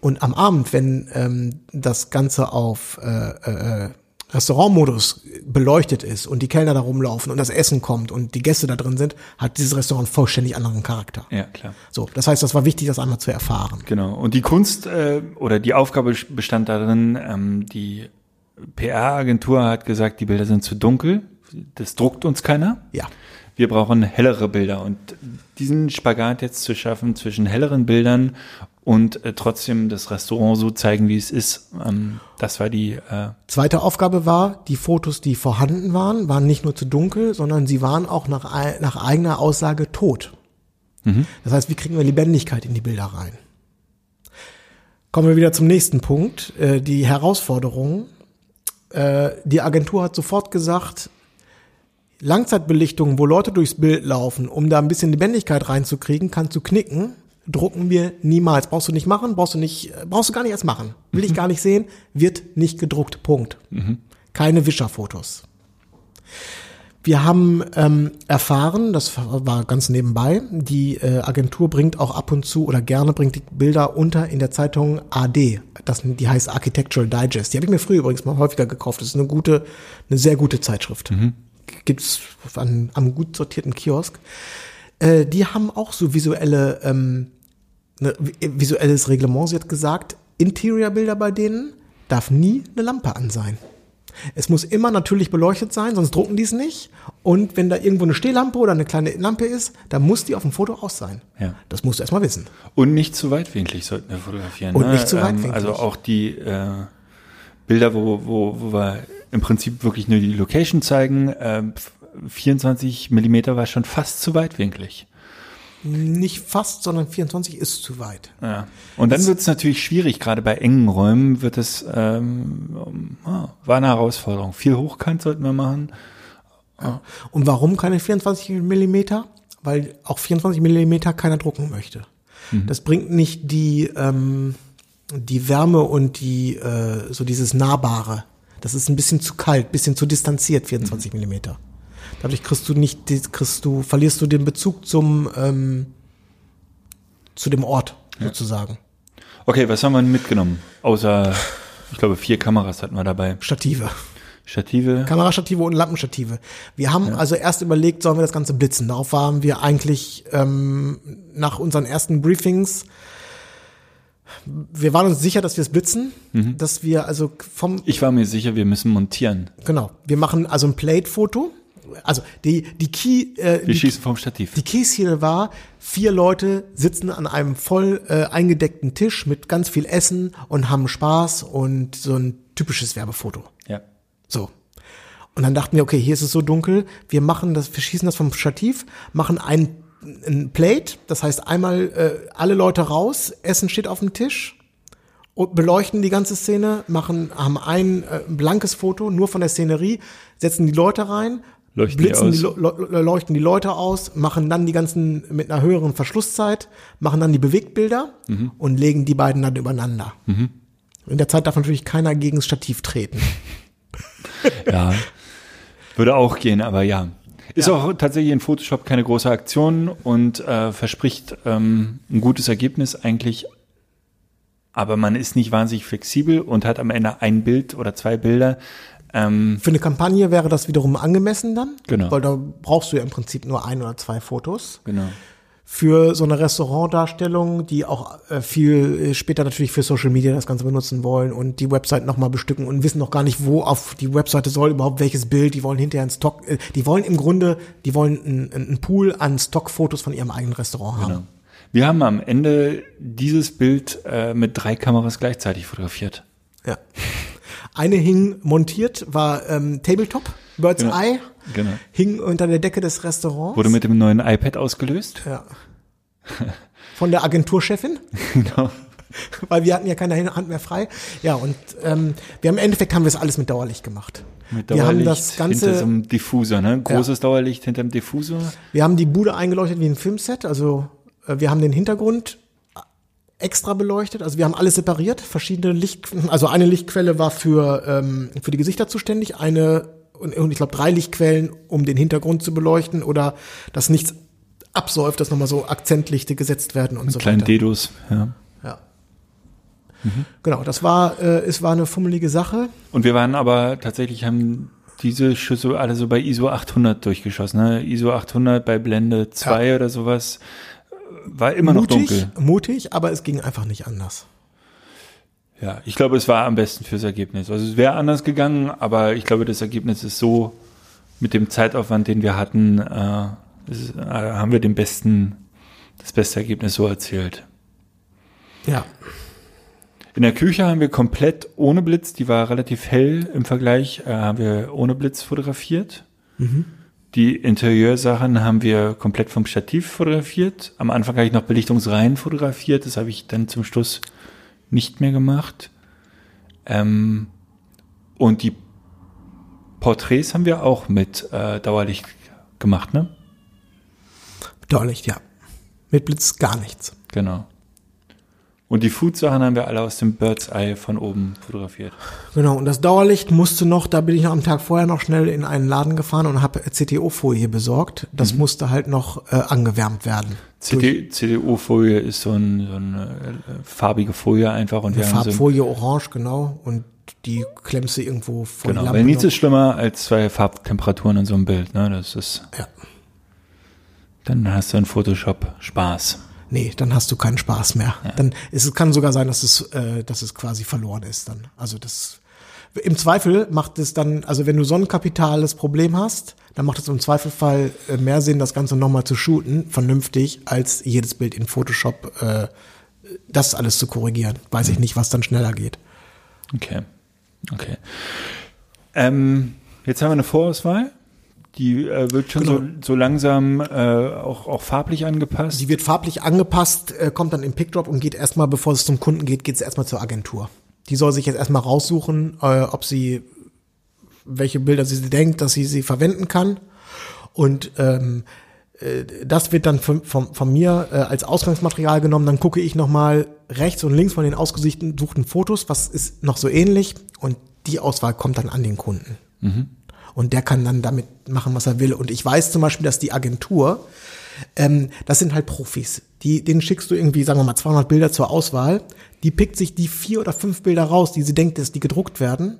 Und am Abend, wenn ähm, das Ganze auf äh, äh, Restaurantmodus beleuchtet ist und die Kellner da rumlaufen und das Essen kommt und die Gäste da drin sind, hat dieses Restaurant vollständig anderen Charakter. Ja, klar. So, das heißt, das war wichtig, das einmal zu erfahren. Genau. Und die Kunst äh, oder die Aufgabe bestand darin, ähm, die PR-Agentur hat gesagt, die Bilder sind zu dunkel. Das druckt uns keiner. Ja. Wir brauchen hellere Bilder. Und diesen Spagat jetzt zu schaffen zwischen helleren Bildern und äh, trotzdem das Restaurant so zeigen, wie es ist, ähm, das war die äh, Zweite Aufgabe war, die Fotos, die vorhanden waren, waren nicht nur zu dunkel, sondern sie waren auch nach, nach eigener Aussage tot. Das heißt, wie kriegen wir Lebendigkeit in die Bilder rein? Kommen wir wieder zum nächsten Punkt, äh, die Herausforderung. Äh, die Agentur hat sofort gesagt, Langzeitbelichtungen, wo Leute durchs Bild laufen, um da ein bisschen Lebendigkeit reinzukriegen, kannst du knicken, drucken wir niemals. Brauchst du nicht machen, brauchst du nicht, brauchst du gar nicht erst machen. Will ich gar nicht sehen, wird nicht gedruckt. Punkt. Keine Wischerfotos. Wir haben ähm, erfahren, das war ganz nebenbei, die äh, Agentur bringt auch ab und zu oder gerne bringt die Bilder unter in der Zeitung AD. Das, die heißt Architectural Digest. Die habe ich mir früher übrigens mal häufiger gekauft. Das ist eine gute, eine sehr gute Zeitschrift. Gibt's an, am gut sortierten Kiosk. Äh, die haben auch so visuelle, ähm, ne, visuelles Reglement. Sie hat gesagt, Interior-Bilder bei denen darf nie eine Lampe an sein. Es muss immer natürlich beleuchtet sein, sonst drucken die es nicht. Und wenn da irgendwo eine Stehlampe oder eine kleine Lampe ist, dann muss die auf dem Foto aus sein. Ja. Das musst du erstmal wissen. Und nicht zu weitwinklig sollten wir fotografieren. Und ne? nicht zu Ähm, weitwinklig. Also auch die äh, Bilder, wo, wo, wo wir im Prinzip wirklich nur die Location zeigen, ähm, 24 Millimeter war schon fast zu weitwinklig. Nicht fast, sondern 24 ist zu weit. Ja. Und dann wird es natürlich schwierig, gerade bei engen Räumen wird es, ähm, ah, war eine Herausforderung. Viel Hochkant sollten wir machen Und warum keine 24 Millimeter? Weil auch 24 Millimeter keiner drucken möchte. Das bringt nicht die, ähm, die Wärme und die, äh, so dieses Nahbare. Das ist ein bisschen zu kalt, bisschen zu distanziert, 24 Millimeter. Dadurch kriegst du nicht, kriegst du, verlierst du den Bezug zum, ähm, zu dem Ort, sozusagen. Okay, was haben wir denn mitgenommen? Außer, ich glaube, vier Kameras hatten wir dabei. Stative. Stative. Kamerastative und Lampenstative. Wir haben also erst überlegt, sollen wir das Ganze blitzen. Darauf waren wir eigentlich ähm, nach unseren ersten Briefings. Wir waren uns sicher, dass wir es blitzen, dass wir also vom Ich war mir sicher, wir müssen montieren. genau, wir machen also ein Plate-Foto. Also die die Key äh, Wir die, schießen vom Stativ. die Keys-Ziele war, vier Leute sitzen an einem voll äh, eingedeckten Tisch mit ganz viel Essen und haben Spaß und so ein typisches Werbefoto. ja. So. Und dann dachten wir, okay, hier ist es so dunkel, wir machen das, wir schießen das vom Stativ, machen ein, ein Plate, das heißt einmal äh, alle Leute raus, Essen steht auf dem Tisch und beleuchten die ganze Szene, machen, haben ein äh, blankes Foto nur von der Szenerie, setzen die Leute rein, Leuchten die blitzen die, Lo- Lo- leuchten die Leute aus, machen dann die ganzen mit einer höheren Verschlusszeit, machen dann die Bewegtbilder Mhm. und legen die beiden dann übereinander. In der Zeit darf natürlich keiner gegen das Stativ treten. [laughs] Ja. Würde auch gehen, aber ja. Ist auch tatsächlich in Photoshop keine große Aktion und äh, verspricht ähm, ein gutes Ergebnis eigentlich. Aber man ist nicht wahnsinnig flexibel und hat am Ende ein Bild oder zwei Bilder. Ähm, Für eine Kampagne wäre das wiederum angemessen dann. Genau. Weil da brauchst du ja im Prinzip nur ein oder zwei Fotos. genau. Für so eine Restaurantdarstellung, die auch äh, viel äh, später natürlich für Social Media das Ganze benutzen wollen und die Website nochmal bestücken und wissen noch gar nicht, wo auf die Webseite soll überhaupt welches Bild. Die wollen hinterher einen Stock, äh, die wollen im Grunde, die wollen einen, einen Pool an Stockfotos von ihrem eigenen Restaurant haben. Genau. Wir haben am Ende dieses Bild äh, mit drei Kameras gleichzeitig fotografiert. Ja. Eine hing montiert, war ähm, Tabletop, Bird's Genau. Eye, Genau. hing unter der Decke des Restaurants. Wurde mit dem neuen iPad ausgelöst. Ja. Von der Agenturchefin. [laughs] Genau. Weil wir hatten ja keine Hand mehr frei. Ja, und ähm, wir haben im Endeffekt haben wir es alles mit Dauerlicht gemacht. Mit wir haben Dauerlicht das Ganze, hinter so einem Diffusor, ne? Großes Dauerlicht hinter dem Diffusor. wir haben die Bude eingeleuchtet wie ein Filmset. Also äh, wir haben den Hintergrund extra beleuchtet. Also wir haben alles separiert, verschiedene Licht, also eine Lichtquelle war für ähm, für die Gesichter zuständig, eine und, und ich glaube drei Lichtquellen, um den Hintergrund zu beleuchten oder dass nichts absäuft, dass nochmal so Akzentlichte gesetzt werden und so Kleinen weiter. Dedos, ja. Ja. Genau, das war, äh, es war eine fummelige Sache. Und wir waren aber tatsächlich, haben diese Schüsse alle so bei ISO 800 durchgeschossen. Ne? ISO 800 bei Blende 2 oder sowas. War immer noch mutig, dunkel. mutig, aber es ging einfach nicht anders. Ja, ich glaube, es war am besten fürs Ergebnis. Also es wäre anders gegangen, aber ich glaube, das Ergebnis ist so, mit dem Zeitaufwand, den wir hatten, äh, ist, äh, haben wir den besten, das beste Ergebnis so erzielt. Ja. In der Küche haben wir komplett ohne Blitz, die war relativ hell im Vergleich, äh, haben wir ohne Blitz fotografiert. Die Interieursachen haben wir komplett vom Stativ fotografiert. Am Anfang habe ich noch Belichtungsreihen fotografiert, das habe ich dann zum Schluss nicht mehr gemacht. Ähm, und die Porträts haben wir auch mit äh, Dauerlicht gemacht, ne? Dauerlicht, ja. Mit Blitz gar nichts. Genau. Und die Food-Sachen haben wir alle aus dem Bird's Eye von oben fotografiert. Genau, und das Dauerlicht musste noch, da bin ich noch am Tag vorher noch schnell in einen Laden gefahren und habe CTO-Folie besorgt. Das Mhm. musste halt noch äh, angewärmt werden. CDU-Folie ist so, ein, so eine äh, farbige Folie einfach und eine wir haben so, Farbfolie orange, genau. Und die klemmst du irgendwo vor genau, weil nichts ist schlimmer als zwei Farbtemperaturen in so einem Bild, ne, das ist, ja. dann hast du in Photoshop Spaß. Nee, dann hast du keinen Spaß mehr. Dann ist, es kann sogar sein, dass es, äh, dass es quasi verloren ist dann. Also das im Zweifel macht es dann, also wenn du so ein kapitales Problem hast, dann macht es im Zweifelfall äh, mehr Sinn, das Ganze nochmal zu shooten, vernünftig, als jedes Bild in Photoshop äh, das alles zu korrigieren. Weiß ich nicht, was dann schneller geht. Okay, okay. Ähm, jetzt haben wir eine Vorauswahl, die äh, wird schon so, so langsam äh, auch, auch farblich angepasst. Die wird farblich angepasst, äh, kommt dann im Pickdrop und geht erstmal, bevor es zum Kunden geht, geht es erstmal zur Agentur. Die soll sich jetzt erstmal raussuchen, äh, ob sie welche Bilder sie denkt, dass sie sie verwenden kann. Und ähm, äh, das wird dann von, von, von mir äh, als Ausgangsmaterial genommen. Dann gucke ich nochmal rechts und links von den ausgesuchten Fotos, was ist noch so ähnlich. Und die Auswahl kommt dann an den Kunden. Und der kann dann damit machen, was er will. Und ich weiß zum Beispiel, dass die Agentur, ähm, das sind halt Profis. Die, denen schickst du irgendwie, sagen wir mal, 200 Bilder zur Auswahl. Die pickt sich die vier oder fünf Bilder raus, die sie denkt, dass die gedruckt werden.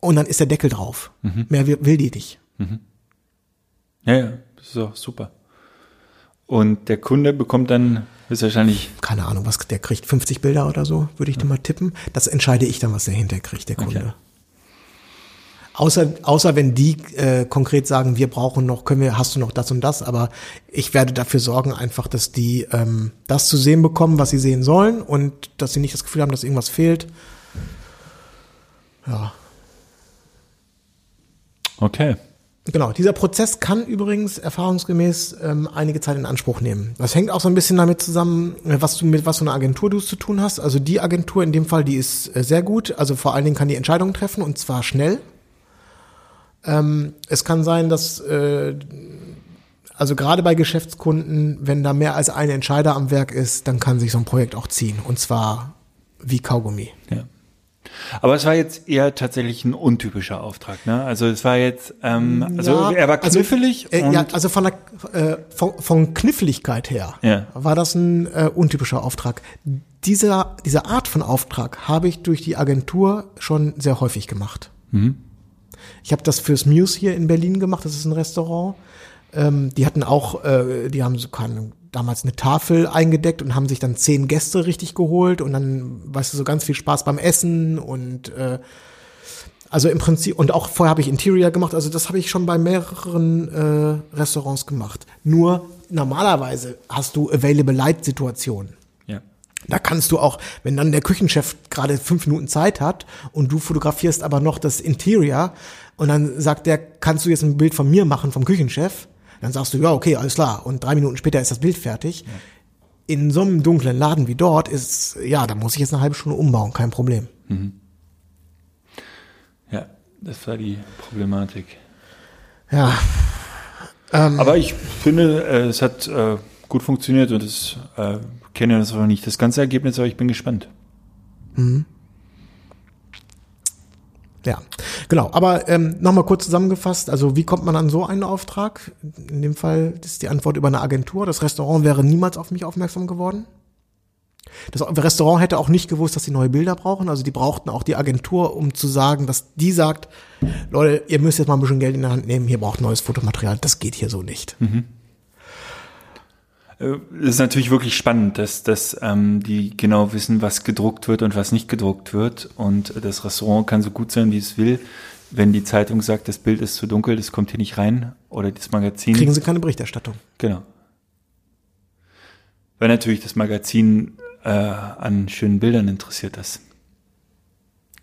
Und dann ist der Deckel drauf. Mehr will, die nicht. Ja, ja, das ist auch super. Und der Kunde bekommt dann ist wahrscheinlich Keine Ahnung, was der kriegt. 50 Bilder oder so, würde ich dir mal tippen. Das entscheide ich dann, was der hinterher kriegt, der Kunde. Okay. Außer, außer wenn die äh, konkret sagen, wir brauchen noch, können wir, hast du noch das und das, aber ich werde dafür sorgen, einfach, dass die ähm, das zu sehen bekommen, was sie sehen sollen und dass sie nicht das Gefühl haben, dass irgendwas fehlt. Ja, okay. genau. Dieser Prozess kann übrigens erfahrungsgemäß ähm, einige Zeit in Anspruch nehmen. Das hängt auch so ein bisschen damit zusammen, äh, was du mit was für einer Agentur du zu tun hast. Also die Agentur in dem Fall, die ist äh, sehr gut. Also vor allen Dingen kann die Entscheidungen treffen und zwar schnell. Ähm, es kann sein, dass äh, also gerade bei Geschäftskunden, wenn da mehr als ein Entscheider am Werk ist, dann kann sich so ein Projekt auch ziehen. Und zwar wie Kaugummi. Ja. Aber es war jetzt eher tatsächlich ein untypischer Auftrag, ne? Also es war jetzt, ähm, also Ja, er war also, knifflig äh, und ja, also von der äh, von, von Kniffligkeit her Ja. war das ein äh, untypischer Auftrag. Dieser, diese Art von Auftrag habe ich durch die Agentur schon sehr häufig gemacht. Mhm. Ich habe das fürs Muse hier in Berlin gemacht, das ist ein Restaurant. Ähm, die hatten auch, äh, die haben so keine, damals eine Tafel eingedeckt und haben sich dann zehn Gäste richtig geholt und dann, weißt du, so ganz viel Spaß beim Essen und äh, also im Prinzip, und auch vorher habe ich Interior gemacht, also das habe ich schon bei mehreren äh, Restaurants gemacht. Nur normalerweise hast du Available Light Situationen. ja. Da kannst du auch, wenn dann der Küchenchef gerade fünf Minuten Zeit hat und du fotografierst aber noch das Interior und dann sagt der, kannst du jetzt ein Bild von mir machen, vom Küchenchef? Dann sagst du, ja, okay, alles klar. Und drei Minuten später ist das Bild fertig. In so einem dunklen Laden wie dort ist, ja, da muss ich jetzt eine halbe Stunde umbauen, kein Problem. Ja, das war die Problematik. Ja, Ähm. Aber ich finde, äh, es hat äh, gut funktioniert und ich äh, kenne das auch nicht das ganze Ergebnis, aber ich bin gespannt. Ja, genau. Aber ähm, nochmal kurz zusammengefasst, also wie kommt man an so einen Auftrag? In dem Fall ist die Antwort über eine Agentur. Das Restaurant wäre niemals auf mich aufmerksam geworden. Das Restaurant hätte auch nicht gewusst, dass sie neue Bilder brauchen. Also die brauchten auch die Agentur, um zu sagen, dass die sagt, Leute, ihr müsst jetzt mal ein bisschen Geld in der Hand nehmen, hier braucht neues Fotomaterial. Das geht hier so nicht. Es ist natürlich wirklich spannend, dass, dass ähm, die genau wissen, was gedruckt wird und was nicht gedruckt wird. Und das Restaurant kann so gut sein, wie es will. Wenn die Zeitung sagt, das Bild ist zu dunkel, das kommt hier nicht rein, oder das Magazin. Kriegen sie keine Berichterstattung. Genau. Weil natürlich das Magazin äh, an schönen Bildern interessiert ist.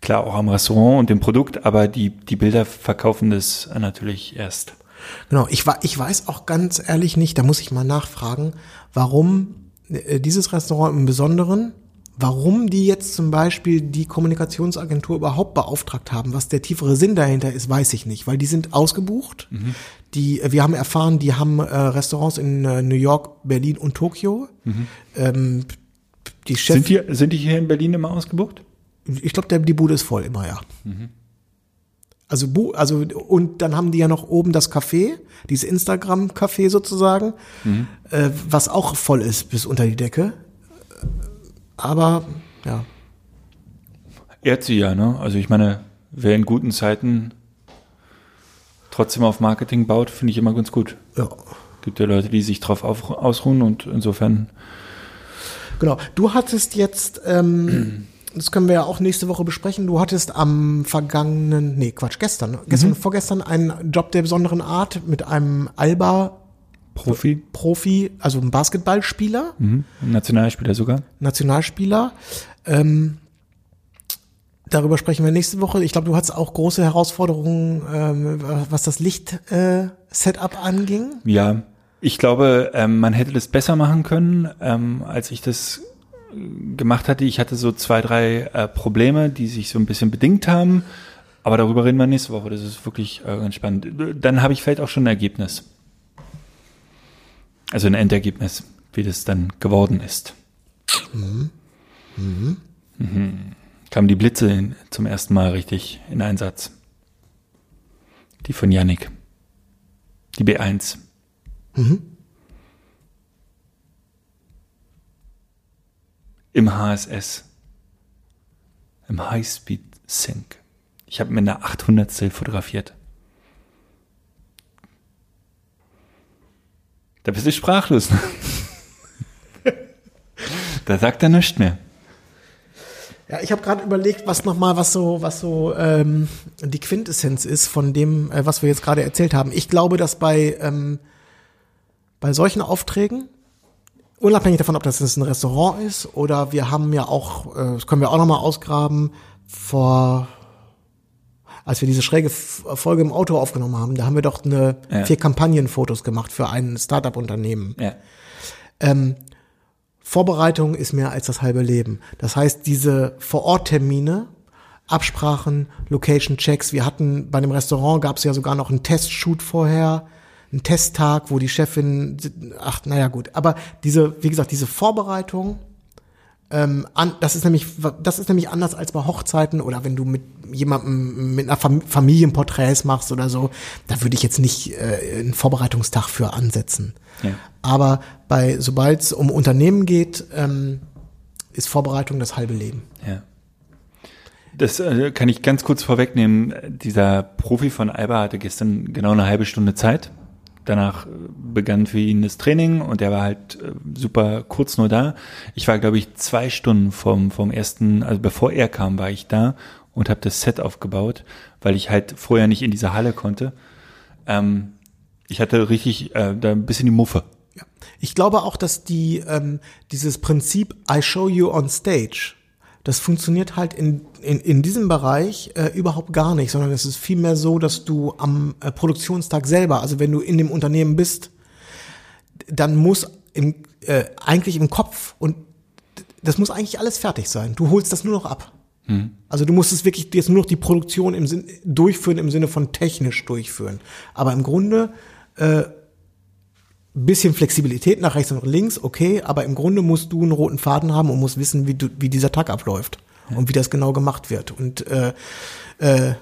Klar, auch am Restaurant und dem Produkt, aber die, die Bilder verkaufen das natürlich erst. Genau, ich, ich weiß auch ganz ehrlich nicht, da muss ich mal nachfragen, warum äh, dieses Restaurant im Besonderen, warum die jetzt zum Beispiel die Kommunikationsagentur überhaupt beauftragt haben. Was der tiefere Sinn dahinter ist, weiß ich nicht, weil die sind ausgebucht. Die, äh, wir haben erfahren, die haben äh, Restaurants in äh, New York, Berlin und Tokio. Ähm, die Chef, Sind die, sind die hier in Berlin immer ausgebucht? ich glaube, die Bude ist voll immer, ja. Also, Bu- also, und dann haben die ja noch oben das Café, dieses Instagram-Café sozusagen, äh, was auch voll ist bis unter die Decke. Aber, ja. Ehrt sie ja, ne? Also ich meine, wer in guten Zeiten trotzdem auf Marketing baut, finde ich immer ganz gut. ja. Gibt ja Leute, die sich drauf auf, ausruhen und insofern, Genau. Du hattest jetzt, ähm, [clears throat] das können wir ja auch nächste Woche besprechen, du hattest am vergangenen, nee, Quatsch, gestern, gestern, vorgestern einen Job der besonderen Art mit einem Alba Profi, Profi, also ein Basketballspieler. mhm. Nationalspieler sogar. Nationalspieler. Ähm, darüber sprechen wir nächste Woche. Ich glaube, du hattest auch große Herausforderungen, ähm, was das Licht-Setup anging. Ja, ich glaube, ähm, man hätte das besser machen können, ähm, als ich das äh, gemacht hatte. Ich hatte so zwei, drei äh, Probleme, die sich so ein bisschen bedingt haben. Aber darüber reden wir nächste Woche. Das ist wirklich äh, ganz spannend. Dann habe ich vielleicht auch schon ein Ergebnis. Also ein Endergebnis, wie das dann geworden ist. Mhm. Mhm. Kamen die Blitze in, zum ersten Mal richtig in Einsatz. Die von Yannick. Die B1. Mhm. Im HSS. Im Highspeed Sync. Ich habe mir eine 800 fotografiert. Da bist du sprachlos. [laughs] da sagt er nichts mehr. Ja, ich habe gerade überlegt, was nochmal, was so, was so ähm, die Quintessenz ist von dem, äh, was wir jetzt gerade erzählt haben. Ich glaube, dass bei ähm, bei solchen Aufträgen, unabhängig davon, ob das ein Restaurant ist oder wir haben ja auch, äh, das können wir auch nochmal ausgraben, vor als wir diese schräge Folge im Auto aufgenommen haben, da haben wir doch eine ja. vier Kampagnenfotos gemacht für ein Startup-Unternehmen. Ja. Ähm, Vorbereitung ist mehr als das halbe Leben. Das heißt, diese Vor-Ort-Termine, Absprachen, Location-Checks. Wir hatten bei dem Restaurant gab es ja sogar noch einen Testshoot vorher, einen Testtag, wo die Chefin, ach, naja gut. Aber diese, wie gesagt, diese Vorbereitung, ähm, an, das ist nämlich, das ist nämlich anders als bei Hochzeiten oder wenn du mit jemandem mit einer Fam Familienporträts machst oder so. Da würde ich jetzt nicht äh, einen Vorbereitungstag für ansetzen. Ja. Aber bei, sobald es um Unternehmen geht, ähm, ist Vorbereitung das halbe Leben. Ja. Das äh, kann ich ganz kurz vorwegnehmen. Dieser Profi von Alba hatte gestern genau eine halbe Stunde Zeit. Danach äh, begann für ihn das Training und er war halt äh, super kurz nur da. Ich war, glaube ich, zwei Stunden vom, vom ersten, also bevor er kam, war ich da und habe das Set aufgebaut, weil ich halt vorher nicht in diese Halle konnte. Ähm, ich hatte richtig äh, da ein bisschen die Muffe. Ich glaube auch, dass die ähm, dieses Prinzip I show you on stage, das funktioniert halt in, in, in diesem Bereich äh, überhaupt gar nicht, sondern es ist vielmehr so, dass du am äh, Produktionstag selber, also wenn du in dem Unternehmen bist, dann muss im, äh, eigentlich im Kopf und das muss eigentlich alles fertig sein. Du holst das nur noch ab. Hm. Also du musst es wirklich jetzt nur noch die Produktion im Sinn, durchführen im Sinne von technisch durchführen. Aber im Grunde äh, bisschen Flexibilität nach rechts und links, okay, aber im Grunde musst du einen roten Faden haben und musst wissen, wie, du, wie dieser Tag abläuft ja. und wie das genau gemacht wird. Und äh, äh,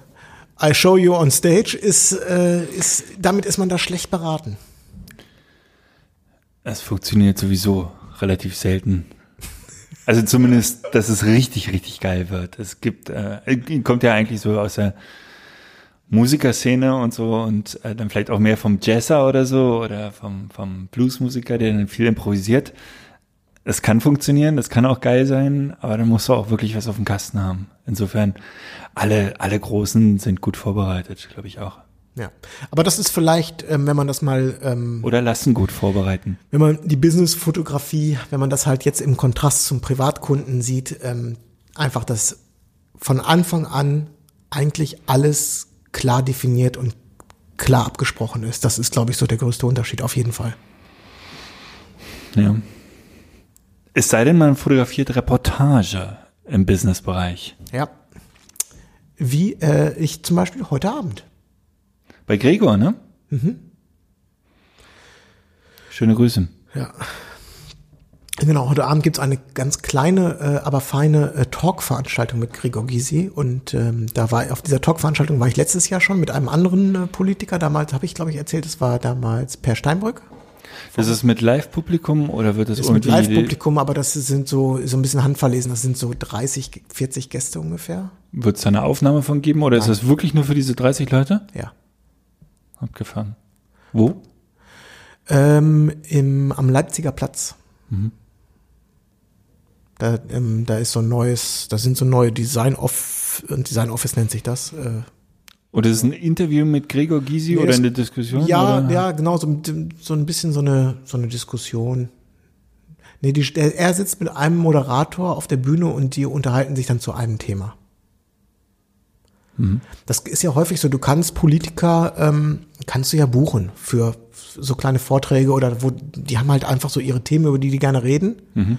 I show you on stage ist, äh, ist, damit ist man da schlecht beraten. Es funktioniert sowieso relativ selten. Also zumindest, dass es richtig, richtig geil wird. Es gibt, äh, kommt ja eigentlich so aus der Musikerszene und so und äh, dann vielleicht auch mehr vom Jazzer oder so oder vom, vom Bluesmusiker, der dann viel improvisiert. Es kann funktionieren, das kann auch geil sein, aber dann musst du auch wirklich was auf dem Kasten haben. Insofern, alle, alle Großen sind gut vorbereitet, glaube ich auch. Ja, aber das ist vielleicht, ähm, wenn man das mal ähm, oder lassen gut vorbereiten. Wenn man die Business-Fotografie, wenn man das halt jetzt im Kontrast zum Privatkunden sieht, ähm, einfach das von Anfang an eigentlich alles klar definiert und klar abgesprochen ist. Das ist, glaube ich, so der größte Unterschied, auf jeden Fall. Ja. Es sei denn, man fotografiert Reportage im Businessbereich. Ja. Wie äh, ich zum Beispiel heute Abend. Bei Gregor, ne? Mhm. Schöne Grüße. Ja. Genau, heute Abend gibt's eine ganz kleine, äh, aber feine äh, Talk-Veranstaltung mit Gregor Gysi. Und ähm, da war auf dieser Talk-Veranstaltung war ich letztes Jahr schon mit einem anderen äh, Politiker. Damals habe ich, glaube ich, erzählt, es war damals Per Steinbrück. Das ist mit Live-Publikum oder wird das ist mit Live-Publikum, aber das sind so, so ein bisschen handverlesen. Das sind so 30, 40 Gäste ungefähr. Wird es da eine Aufnahme von geben oder Nein. ist das wirklich nur für diese 30 Leute? Ja. Abgefahren. Wo? Ähm, im, am Leipziger Platz. Mhm. Da, ähm, da ist so ein neues, da sind so neue Design Off, Design Office nennt sich das. Äh, oder ist es ein Interview mit Gregor Gysi nee, oder eine Diskussion? Ja, oder? ja, genau, so, so ein bisschen so eine, so eine Diskussion. Nee, die, er sitzt mit einem Moderator auf der Bühne und die unterhalten sich dann zu einem Thema. Mhm. Das ist ja häufig so, du kannst Politiker, ähm, kannst du ja buchen für so kleine Vorträge oder wo, die haben halt einfach so ihre Themen, über die die gerne reden. Mhm.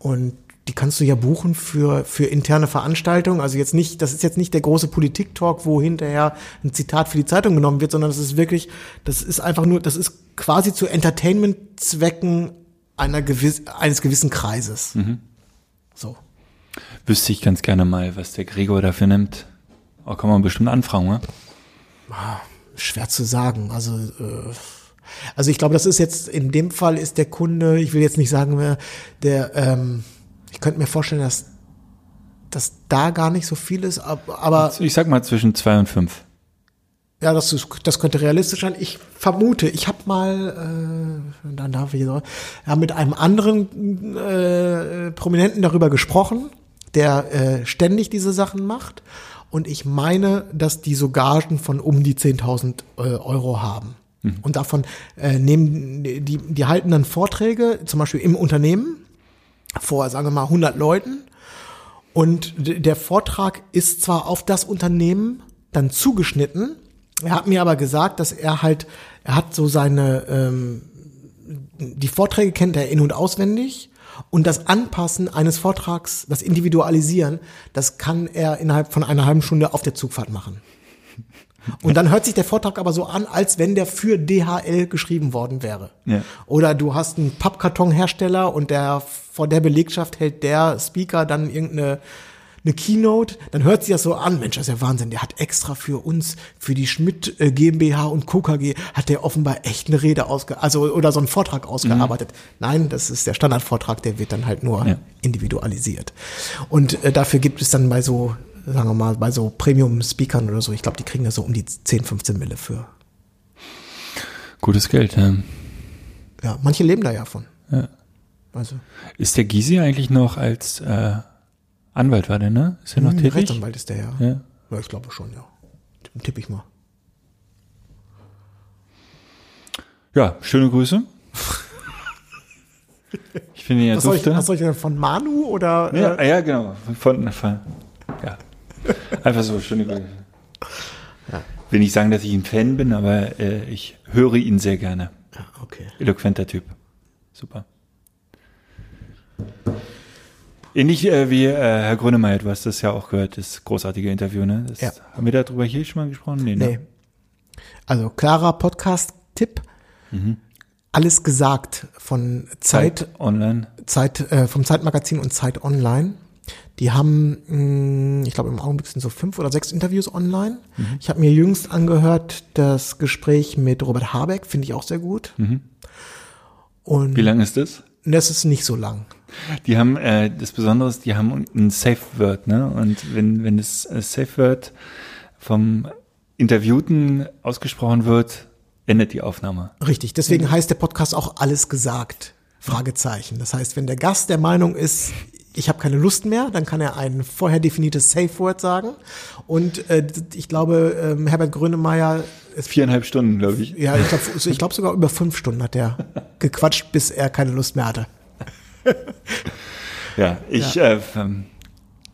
Und die kannst du ja buchen für, für interne Veranstaltungen. Also jetzt nicht, das ist jetzt nicht der große Politik-Talk, wo hinterher ein Zitat für die Zeitung genommen wird, sondern das ist wirklich, das ist einfach nur, das ist quasi zu Entertainment-Zwecken einer gewiss, eines gewissen Kreises. So. Wüsste ich ganz gerne mal, was der Gregor dafür nimmt. Oh, kann man bestimmt anfragen, ne? Schwer zu sagen. Also, äh, also ich glaube, das ist jetzt, in dem Fall ist der Kunde, ich will jetzt nicht sagen, wer, der, ähm, ich könnte mir vorstellen, dass, dass da gar nicht so viel ist, ab- aber Ich sag mal zwischen zwei und fünf. ja, das, ist, das könnte realistisch sein. Ich vermute, ich habe mal, äh, dann darf ich so, ja, mit einem anderen äh, Prominenten darüber gesprochen, der äh, ständig diese Sachen macht. Und ich meine, dass die so Gagen von um die 10.000 äh, Euro haben. Und davon äh, nehmen die, die halten dann Vorträge, zum Beispiel im Unternehmen, vor, sagen wir mal, 100 Leuten. Und der Vortrag ist zwar auf das Unternehmen dann zugeschnitten, er hat mir aber gesagt, dass er halt, er hat so seine, ähm, die Vorträge kennt er in- und auswendig und das Anpassen eines Vortrags, das Individualisieren, das kann er innerhalb von einer halben Stunde auf der Zugfahrt machen. Und dann hört sich der Vortrag aber so an, als wenn der für DHL geschrieben worden wäre. Ja. Oder du hast einen Pappkartonhersteller und der vor der Belegschaft hält der Speaker dann irgendeine eine Keynote, dann hört sich das so an, Mensch, das ist ja Wahnsinn, der hat extra für uns, für die Schmidt äh, GmbH und Co. KG, hat der offenbar echt eine Rede ausge, also oder so einen Vortrag ausgearbeitet. Nein, das ist der Standardvortrag, der wird dann halt nur Ja. individualisiert. Und äh, dafür gibt es dann bei so, sagen wir mal, bei so Premium-Speakern oder so, ich glaube, die kriegen da so um die 10, 15 Mille für. Gutes Geld. Ja. Ja, manche leben da ja von. Ja. Also, Ist der Gysi eigentlich noch als äh, Anwalt war der, ne? Ist er noch hm, tätig? Rechtsanwalt ist der ja. Ja. Ja, ich glaube schon, ja. Tipp ich mal. Ja, schöne Grüße. Ich finde ihn ja Was soll, ich, dufte. was soll ich denn von Manu oder? Ja, Äh, ja, genau. Von, von, ja. Einfach so, schöne Grüße. Will nicht sagen, dass ich ein Fan bin, aber äh, ich höre ihn sehr gerne. ja, okay. Eloquenter Typ. Super. Ähnlich äh, wie äh, Herr Grönemeyer, du hast das ja auch gehört, das großartige Interview, ne? Das, Ja. Haben wir darüber hier schon mal gesprochen? Nee, Nee. ne? Also klarer Podcast-Tipp. Alles gesagt von Zeit, Zeit online. Zeit, äh, vom Zeitmagazin und Zeit Online. Die haben, mh, ich glaube im Augenblick sind so fünf oder sechs Interviews online. Ich habe mir jüngst angehört das Gespräch mit Robert Habeck, finde ich auch sehr gut. Und Wie lang ist das? das ist nicht so lang. Die haben, äh, das Besondere ist, die haben ein Safe Word, ne? Und wenn, wenn das äh, Safe Word vom Interviewten ausgesprochen wird, endet die Aufnahme. Richtig, deswegen heißt der Podcast auch alles gesagt. Fragezeichen. Das heißt, wenn der Gast der Meinung ist, ich habe keine Lust mehr, dann kann er ein vorher definiertes Safe Word sagen. Und äh, ich glaube, ähm, Herbert Grönemeyer, ist, Viereinhalb Stunden, glaube ich. ja, ich glaube ich glaub sogar über fünf Stunden hat er [laughs] gequatscht, bis er keine Lust mehr hatte. Ja, ich, Äh, ähm,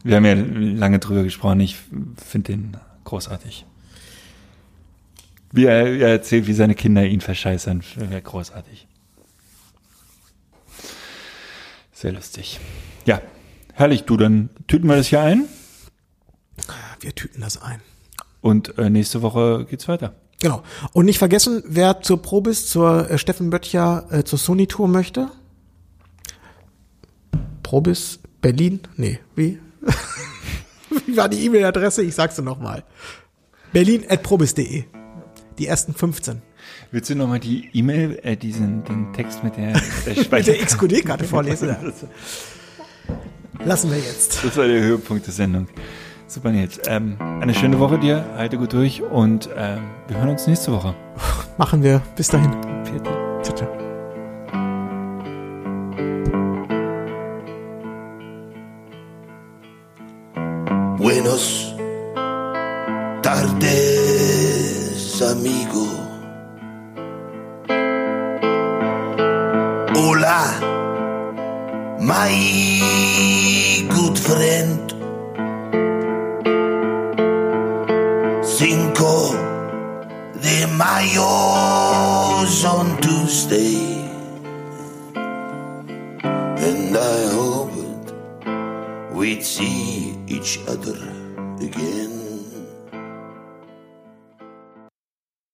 wir haben ja lange drüber gesprochen. Ich finde den großartig. Wie er, er erzählt, wie seine Kinder ihn verscheißern, wäre großartig. Sehr lustig. Ja, herrlich. Du, dann tüten wir das hier ein Wir tüten das ein. und äh, nächste Woche geht's weiter. Genau. Und nicht vergessen, wer zur Probis, zur äh, Steffen Böttcher, äh, zur Sony Tour möchte. Probis Berlin? Nee, wie? [laughs] wie war die E-Mail-Adresse? Ich sag's dir nochmal. Berlin.probis.de. Die ersten 15. Willst du nochmal die E-Mail, äh, diesen den Text mit der, [laughs] der Mit der XQD-Karte [laughs] vorlesen. Lassen wir jetzt. Das war der Höhepunkt der Sendung. Super, Nils. Ähm, eine schöne Woche dir, halte gut durch und ähm, wir hören uns nächste Woche. Machen wir. Bis dahin. Vierte. Ciao, ciao. Buenos tardes, amigo. Hola, my friend. Cinco de Mayo on Tuesday, and I hoped we'd see each other again.